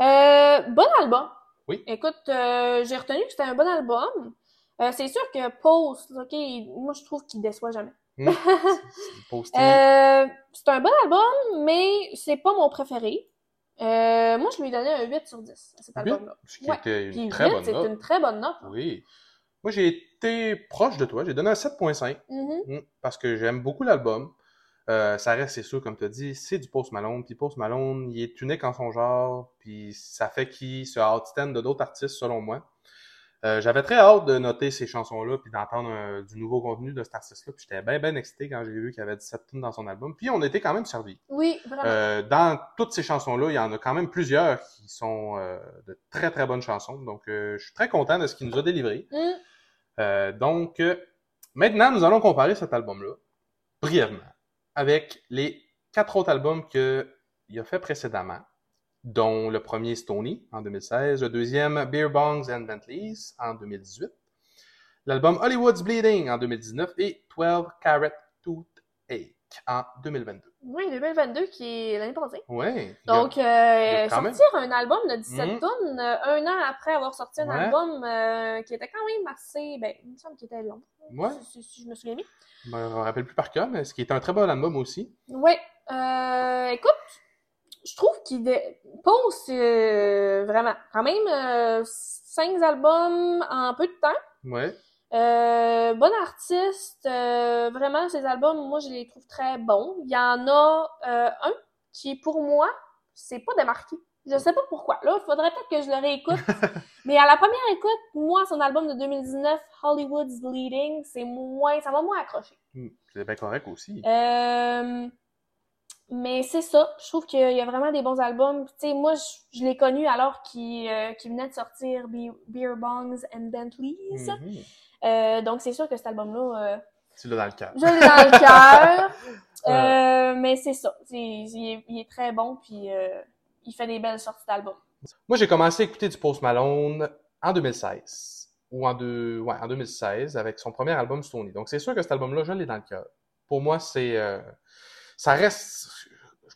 Euh, bon album. Oui. Écoute, euh, j'ai retenu que c'était un bon album. Euh, c'est sûr que Post, ok, moi je trouve qu'il déçoit jamais. Hmm? C'est. Euh, c'est un bon album, mais c'est pas mon préféré. Moi, je lui ai donné un 8 sur 10 à cet album-là. Ce qui ouais. était une Puis très 8, bonne c'est note. une très bonne note. Oui. Moi, j'ai été proche de toi. J'ai donné un 7.5 Mhm. hmm, parce que j'aime beaucoup l'album. Euh, ça reste, c'est sûr, comme tu as dit, c'est du Post Malone. Puis Post Malone, il est unique en son genre. Puis ça fait qu'il se outstand de d'autres artistes, selon moi. Euh, J'avais très hâte de noter ces chansons-là puis d'entendre euh, du nouveau contenu de cet artiste-là. Puis j'étais bien, bien excité quand j'ai vu qu'il y avait 17 tunes dans son album. Puis on était quand même servis. Oui, vraiment. Euh, dans toutes ces chansons-là, il y en a quand même plusieurs qui sont de très, très bonnes chansons. Donc, je suis très content de ce qu'il nous a délivré. Mm. Donc, maintenant, nous allons comparer cet album-là, brièvement, avec les quatre autres albums qu'il a fait précédemment, dont le premier Stony en 2016, le deuxième Beer Bongs and Bentleys en 2018, l'album Hollywood's Bleeding en 2019 et 12 Carat Toothache en 2022. Oui, 2022 qui est l'année passée. Ouais. Donc, euh, même- sortir un album de 17 Mhm. tonnes, euh, un an après avoir sorti un Ouais. album euh, qui était quand même assez, ben, il me semble qu'il était long, Ouais. si, si je me souviens bien. Ben, je me rappelle plus par cœur, mais ce qui est un très bon album aussi. Euh, écoute, je trouve qu'il pose vraiment, quand même, cinq albums en peu de temps. Ouais. Euh, bon artiste, euh, vraiment, ces albums, moi, je les trouve très bons. Il y en a euh, un qui, pour moi, c'est pas démarqué. Je sais pas pourquoi. Là, il faudrait peut-être que je le réécoute. Mais à la première écoute, moi, son album de 2019, Hollywood's Bleeding, c'est moins, ça m'a moins accroché. Hmm, C'est bien correct aussi. Euh, mais c'est ça. Je trouve qu'il y a vraiment des bons albums. Tu sais, moi, je, je l'ai connu alors qu'il euh, venait de sortir Be- Beer Bongs and Bentleys. Mhm. Euh, donc, c'est sûr que cet album-là, euh, Tu l'as dans le cœur. je l'ai dans le cœur. Ouais. Euh, mais c'est ça. Il, est, il est très bon, puis il fait des belles sorties d'albums. Moi, j'ai commencé à écouter du Post Malone en 2016. Ou en, deux, ouais, en 2016, avec son premier album Stony. Donc, c'est sûr que cet album-là, je l'ai dans le cœur. Pour moi, c'est... ça reste...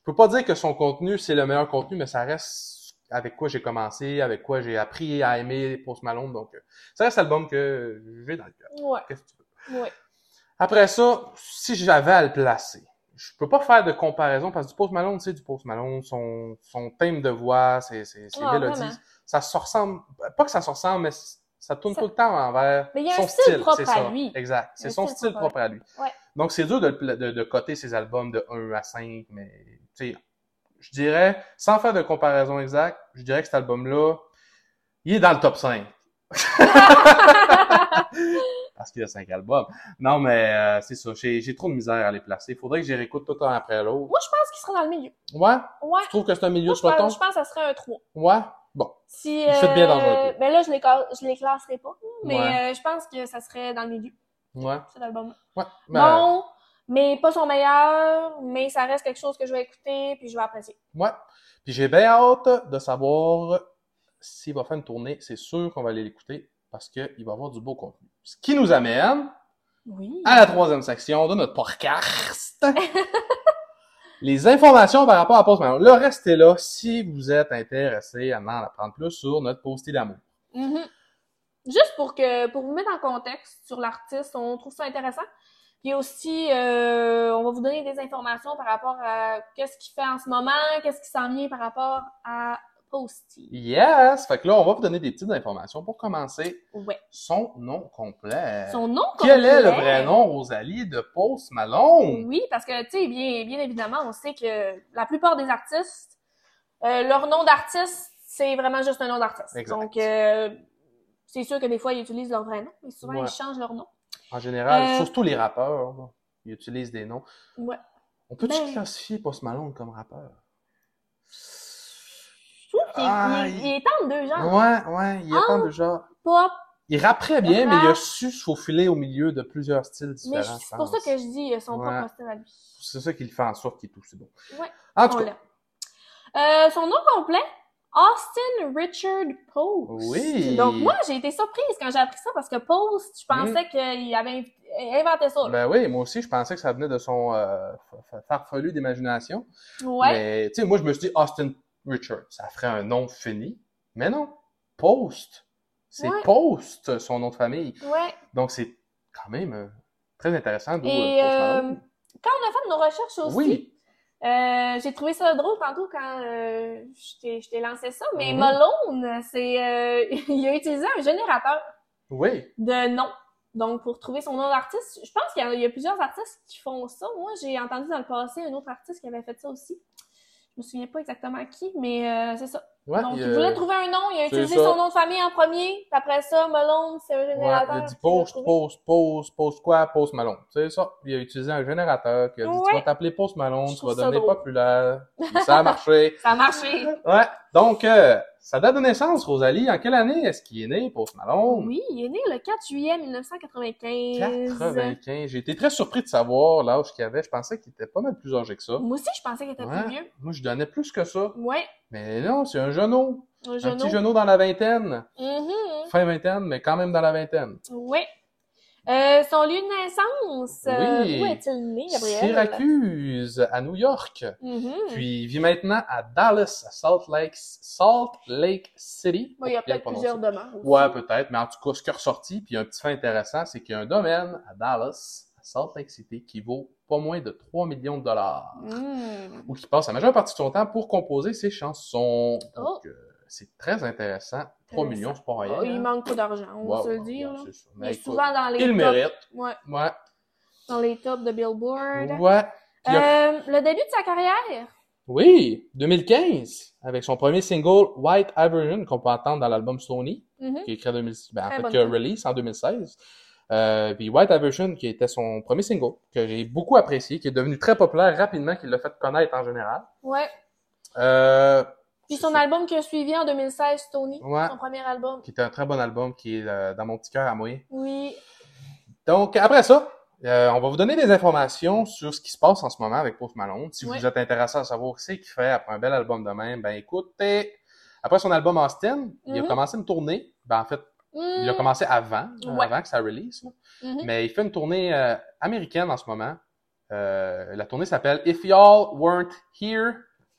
Je peux pas dire que son contenu, c'est le meilleur contenu, mais ça reste avec quoi j'ai commencé, avec quoi j'ai appris à aimer Post Malone. Donc, euh, ça reste l'album que j'ai dans le cœur. Ouais, Qu'est-ce que tu veux? ouais. Après ça, si j'avais à le placer, je peux pas faire de comparaison parce que du Post Malone, tu sais, du Post Malone, son, son thème de voix, ses, ses, ses Ah, mélodies, vraiment. ça se ressemble, pas que ça se ressemble, mais ça tourne Ça- tout le temps envers Mais il y a son un style propre c'est à ça. lui. Exact. C'est son style style propre propre à lui. Ouais. Donc, c'est dur de, de, de coter ses albums de 1 à 5, mais, je dirais, sans faire de comparaison exacte, je dirais que cet album-là, il est dans le top 5. Parce qu'il y a 5 albums. Non, mais euh, c'est ça. J'ai trop de misère à les placer. Il faudrait que j'y réécoute tout un après l'autre. Moi, je pense qu'il sera dans le milieu. Ouais? Ouais. Tu trouves que c'est un milieu Moi, de je pense, peloton? je pense que ça serait un 3. Ouais? Bon. Si, Il fit bien dans un euh, peu. Ben là, je les, je les classerai pas. Mais Ouais. euh, je pense que ça serait dans le milieu, Ouais. cet album-là. Ouais. Ben, Bon, mais pas son meilleur, mais ça reste quelque chose que je vais écouter puis je vais apprécier. Ouais. Puis j'ai bien hâte de savoir s'il va faire une tournée. C'est sûr qu'on va aller l'écouter parce qu'il va avoir du beau contenu. Ce qui nous amène Oui. à la troisième section de notre podcast. les informations par rapport à Malone. Le reste est là si vous êtes intéressé à en apprendre plus sur notre posté d'amour. Mhm. Juste pour que pour vous mettre en contexte sur l'artiste, on trouve ça intéressant. Puis aussi, euh, on va vous donner des informations par rapport à qu'est-ce qu'il fait en ce moment, qu'est-ce qui s'en vient par rapport à Posty. Yes! Fait que là, on va vous donner des petites informations pour commencer. Ouais. Son nom complet. Son nom Quel est le complet- vrai nom, Rosalie, de Post Malone? Oui, parce que, tu sais, bien, bien évidemment, on sait que la plupart des artistes, euh, leur nom d'artiste, c'est vraiment juste un nom d'artiste. Donc, euh, c'est sûr que des fois, ils utilisent leur vrai nom, mais souvent, Ouais. ils changent leur nom. En général, Euh, surtout les rappeurs, là, ils utilisent des noms. Ouais. On peut-tu Ben- classifier Post Malone comme rappeur? Je trouve qu'il Ah, il- il- il est en deux genres. Ouais, ouais, il y a Ah. tant de genres. Pop, Il rapperait bien, mais il a su se faufiler au milieu de plusieurs styles mais différents. je c'est pour ça que je dis euh, son Ouais. propre style à lui. C'est ça qui le fait en sorte qu'il est aussi bon. Ouais, En tout cas. Euh, son nom complet, Austin Richard Post. Oui. Donc moi, j'ai été surprise quand j'ai appris ça parce que Post, je pensais Mm. qu'il avait inv- inventé ça. ben oui, moi aussi, je pensais que ça venait de son euh, fa- fa- farfelu d'imagination. ouais. Mais, tu sais, moi, je me suis dit Austin Richard. Ça ferait un nom fini. Mais non. Post. C'est Ouais. Post, son nom de famille. Ouais. Donc, c'est quand même euh, très intéressant. Et euh, quand on a fait nos recherches aussi, Oui. Euh, j'ai trouvé ça drôle tantôt quand euh, je t'ai- lancé ça, mais Mhm. Malone, c'est euh, il a utilisé un générateur Oui. de noms. Donc, pour trouver son nom d'artiste, je pense qu'il y, y a plusieurs artistes qui font ça. Moi, j'ai entendu dans le passé un autre artiste qui avait fait ça aussi. Je me souviens pas exactement qui, mais euh, c'est ça. Ouais, Donc, il, il euh, voulait trouver un nom, il a utilisé ça. son nom de famille en premier, puis après ça, Malone, c'est un Ouais, générateur. il a dit trouvé. post, post, post quoi, post Malone. C'est ça. Il a utilisé un générateur qui a dit Ouais. tu vas t'appeler post Malone, Je tu vas drôle. populaire. ça a marché. Ça a marché. Ouais. Donc, euh, sa date de naissance, Rosalie, en quelle année est-ce qu'il est né, Post Malone? Oui, il est né le 4 juillet 1995. 95. J'ai été très surpris de savoir l'âge qu'il avait. Je pensais qu'il était pas mal plus âgé que ça. Moi aussi, je pensais qu'il était Ouais. plus vieux. Moi, je donnais plus que ça. Ouais, Mais non, c'est un genou. un Un petit genou dans la vingtaine. Mhm. Fin vingtaine, mais quand même dans la vingtaine. Ouais. Euh, son lieu de naissance, euh, Oui. où est-il né, Gabriel? Syracuse, à New York. Mhm. Puis il vit maintenant à Dallas, à Salt Lake, Salt Lake City. Il y a peut-être plusieurs demandes. aussi. Ouais, peut-être, mais en tout cas, ce qui est ressorti, puis un petit fait intéressant, c'est qu'il y a un domaine à Dallas, à Salt Lake City, qui vaut pas moins de 3 millions de dollars. Mm. Ou qui passe la majeure partie de son temps pour composer ses chansons. Donc, Oh. euh, c'est très intéressant. 3 Intéressant. millions, c'est pas rien. Oh, il hein. manque pas d'argent, on va se le dire. Mais souvent dans les il mérite. Ouais, Ouais. dans les tops de Billboard. Ouais. Euh, le début de sa carrière? Oui, 2015, avec son premier single White Iversion qu'on peut entendre dans l'album Sony, Mhm. qui est écrit en 2006, ben, en fait, qui a release en 2016. Euh, puis White Iversion, qui était son premier single, que j'ai beaucoup apprécié, qui est devenu très populaire rapidement, qui l'a fait connaître en général. Ouais. Euh, Puis son album qui a suivi en 2016, Tony. Ouais. Son premier album. qui était un très bon album, qui est euh, dans mon petit cœur à moi. Oui. Donc, après ça, euh, on va vous donner des informations sur ce qui se passe en ce moment avec Post Malone. Si vous êtes intéressé à savoir ce qu'il fait après un bel album de même, ben écoutez, après son album Austin, il a Mhm. commencé une tournée. Ben en fait, il a Mm. commencé avant, euh, Ouais. avant que ça release. là. Mhm. Mais il fait une tournée euh, américaine en ce moment. La tournée s'appelle If Y'all Weren't Here,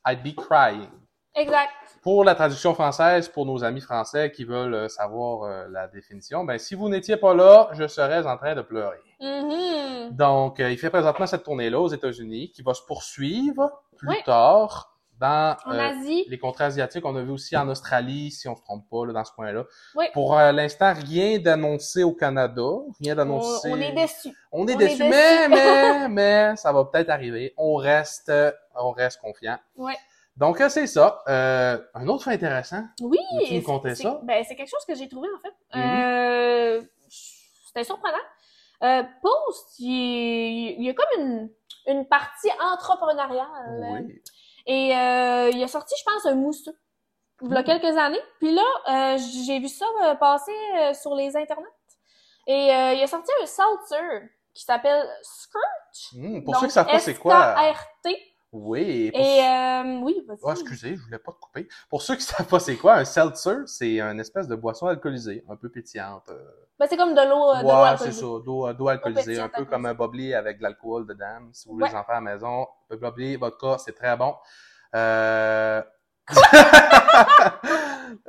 I'd Be Crying. Exact. Pour la traduction française, pour nos amis français qui veulent euh, savoir euh, la définition, ben si vous n'étiez pas là, je serais en train de pleurer. Mhm. Donc, euh, il fait présentement cette tournée-là aux États-Unis, qui va se poursuivre plus Oui. tard dans En euh, Asie. les contrées asiatiques. On a vu aussi en Australie, si on se trompe pas, là, dans ce coin-là. Oui. Pour euh, l'instant, rien d'annoncé au Canada, rien On, d'annoncé. on est déçus. On est on est déçus. mais, mais, mais, ça va peut-être arriver. On reste, on reste confiant. Ouais. Donc, euh, c'est ça. Euh, un autre fait intéressant. Oui. C'est- conter c'est- ça? Ben, c'est quelque chose que j'ai trouvé, en fait. Mhm. Euh, C'était surprenant. Euh, Post, il, il y a comme une, une partie entrepreneuriale. Oui. Et euh, il a sorti, je pense, un mousseux. Il y a Mhm. quelques années. Puis là, euh, j'ai vu ça passer sur les internets. Et euh, il a sorti un seltzer qui s'appelle Skirt. Hmm, pour Donc, ceux qui savent pas c'est quoi. S-K-R-T. Oui. pour Et euh, oui, vas-y. Oh, excusez, je voulais pas te couper. Pour ceux qui savent pas c'est quoi, un seltzer, c'est une espèce de boisson alcoolisée, un peu pétillante. euh, Ben, c'est comme de l'eau euh, Ouais, alcoolisée. c'est ça, d'eau, d'eau alcoolisée, un peu comme un bubbly avec de l'alcool dedans. Si vous voulez Ouais. les en faire à la maison, un bubbly, vodka, c'est très bon. Euh...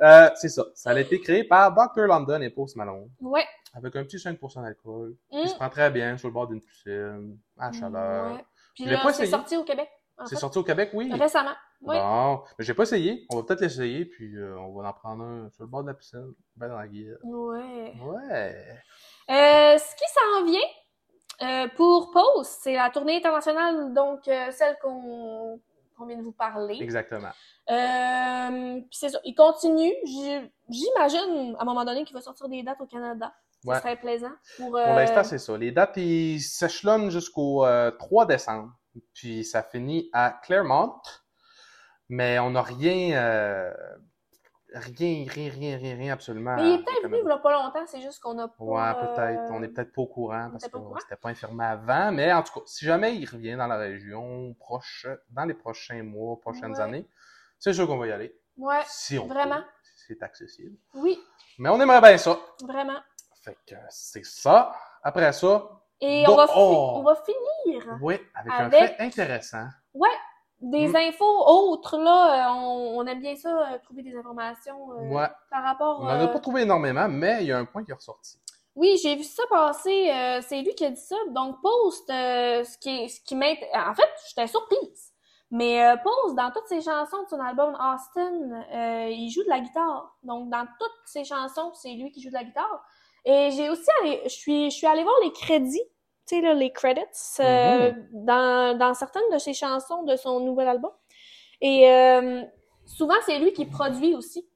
euh, c'est ça. Ça a été créé par Dr. London et Post Malone, Ouais. avec un petit 5% d'alcool. Mm. Il se prend très bien sur le bord d'une piscine, à la chaleur. Ouais. Puis là, c'est sorti au Québec. C'est sorti au Québec, oui. Récemment. Oui. Bon, mais j'ai pas essayé. On va peut-être l'essayer, puis euh, on va en prendre un sur le bord de la piscine, ben dans la guille. Ouais. Ouais. Euh, ce qui s'en vient euh, pour Pause, c'est la tournée internationale, donc celle qu'on vient de vous parler. Exactement. Puis c'est il continue. J'imagine à un moment donné qu'il va sortir des dates au Canada. Ouais. Ce serait plaisant. Pour, Pour l'instant, c'est ça. Les dates, ils s'échelonnent jusqu'au euh, 3 décembre. Puis ça finit à Claremont. Mais on n'a rien, euh, rien, rien, rien, rien, rien absolument. Mais il est peut-être venu il y a pas longtemps, c'est juste qu'on a pas. Ouais, peut-être. On est peut-être pas au courant parce qu'on s'était pas informé avant. Mais en tout cas, si jamais il revient dans la région proche, dans les prochains mois, prochaines Ouais. années, c'est sûr qu'on va y aller. Ouais, Si on Vraiment. peut, si c'est accessible. oui, Mais on aimerait bien ça. vraiment. Fait que c'est ça. Après ça, Et Donc, on, va oh! on va finir. oui, avec, un fait intéressant. Ouais, des Mm. infos autres, là, euh, on, on aime bien ça, euh, trouver des informations euh, Ouais. par rapport... On n'en a pas trouvé énormément, mais il y a un point qui est ressorti. Oui, j'ai vu ça passer, euh, c'est lui qui a dit ça. Donc, Post, euh, ce qui, ce qui. En fait, j'étais surprise. Mais euh, Post, dans toutes ses chansons de son album Austin, il joue de la guitare. Donc, dans toutes ses chansons, c'est lui qui joue de la guitare. Et j'ai aussi allé, je suis, je suis allée voir les crédits, tu sais, là, les credits, euh, dans, dans certaines de ses chansons de son nouvel album. Et euh, souvent, c'est lui qui produit aussi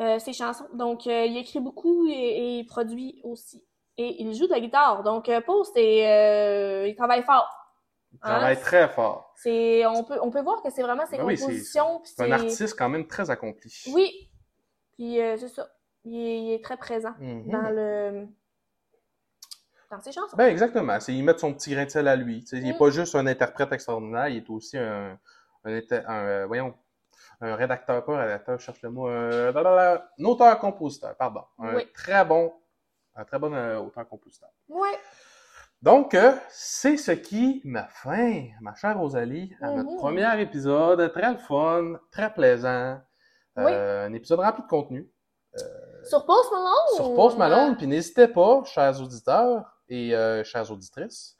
euh, ses chansons. Donc, euh, il écrit beaucoup et, et il produit aussi. Et il joue de la guitare. Donc, euh, Post, euh, il travaille fort. Il Hein? travaille très fort. C'est, on peut, on peut voir que c'est vraiment ses Ben oui, c'est- compositions. C'est un artiste quand même très accompli. Oui. Puis euh, c'est ça. Il est, il est très présent Mhm. dans le, dans ses chansons. Ben exactement. C'est il met son petit grain de sel à lui. Il n'est Mm. pas juste un interprète extraordinaire, il est aussi un, un, euh, voyons, un rédacteur, pas un rédacteur, cherche le mot, un, blablabla, un auteur-compositeur, pardon. Un Oui. très bon, un très bon euh, auteur-compositeur. Ouais. Donc, euh, c'est ce qui m'a fin, ma chère Rosalie, à notre Mhm. premier épisode. Très fun, très plaisant. Oui. Euh, un épisode rempli de contenu. Sur Post Malone? Sur Post Malone, puis n'hésitez pas, chers auditeurs et euh, chères auditrices,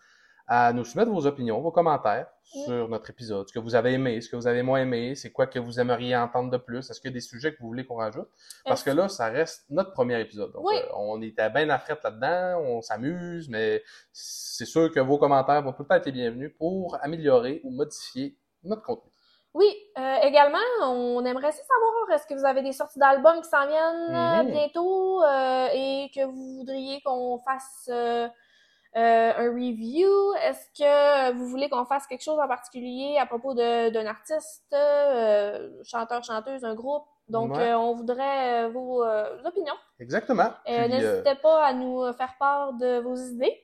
à nous soumettre vos opinions, vos commentaires Mm. sur notre épisode. Ce que vous avez aimé, ce que vous avez moins aimé, c'est quoi que vous aimeriez entendre de plus, est-ce qu'il y a des sujets que vous voulez qu'on rajoute? Parce que là, ça reste notre premier épisode. Donc, Oui. euh, on était bien à frette là-dedans, on s'amuse, mais c'est sûr que vos commentaires vont tout le temps être les bienvenus pour améliorer ou modifier notre contenu. Oui, euh, également, on aimerait aussi savoir, est-ce que vous avez des sorties d'albums qui s'en viennent euh, Mhm. bientôt euh, et que vous voudriez qu'on fasse un review? Est-ce que vous voulez qu'on fasse quelque chose en particulier à propos d'un artiste, chanteur, chanteuse, un groupe? Donc, Ouais. on voudrait vos opinions. Exactement. N'hésitez pas à nous faire part de vos idées.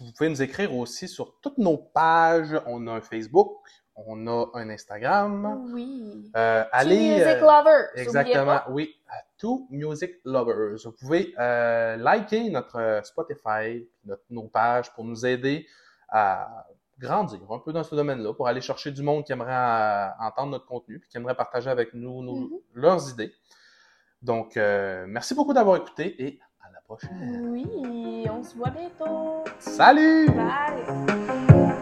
Vous pouvez nous écrire aussi sur toutes nos pages. On a un Facebook, on a un Instagram. Oui. Euh, allez. Music euh, Lovers. exactement, oui. À Two Music Lovers. Vous pouvez euh, liker notre euh, Spotify, notre, nos pages pour nous aider à grandir un peu dans ce domaine-là, pour aller chercher du monde qui aimerait entendre notre contenu, puis qui aimerait partager avec nous nos- Mhm. leurs idées. Donc, euh, merci beaucoup d'avoir écouté et à la prochaine. Oui, on se voit bientôt. Salut! Bye!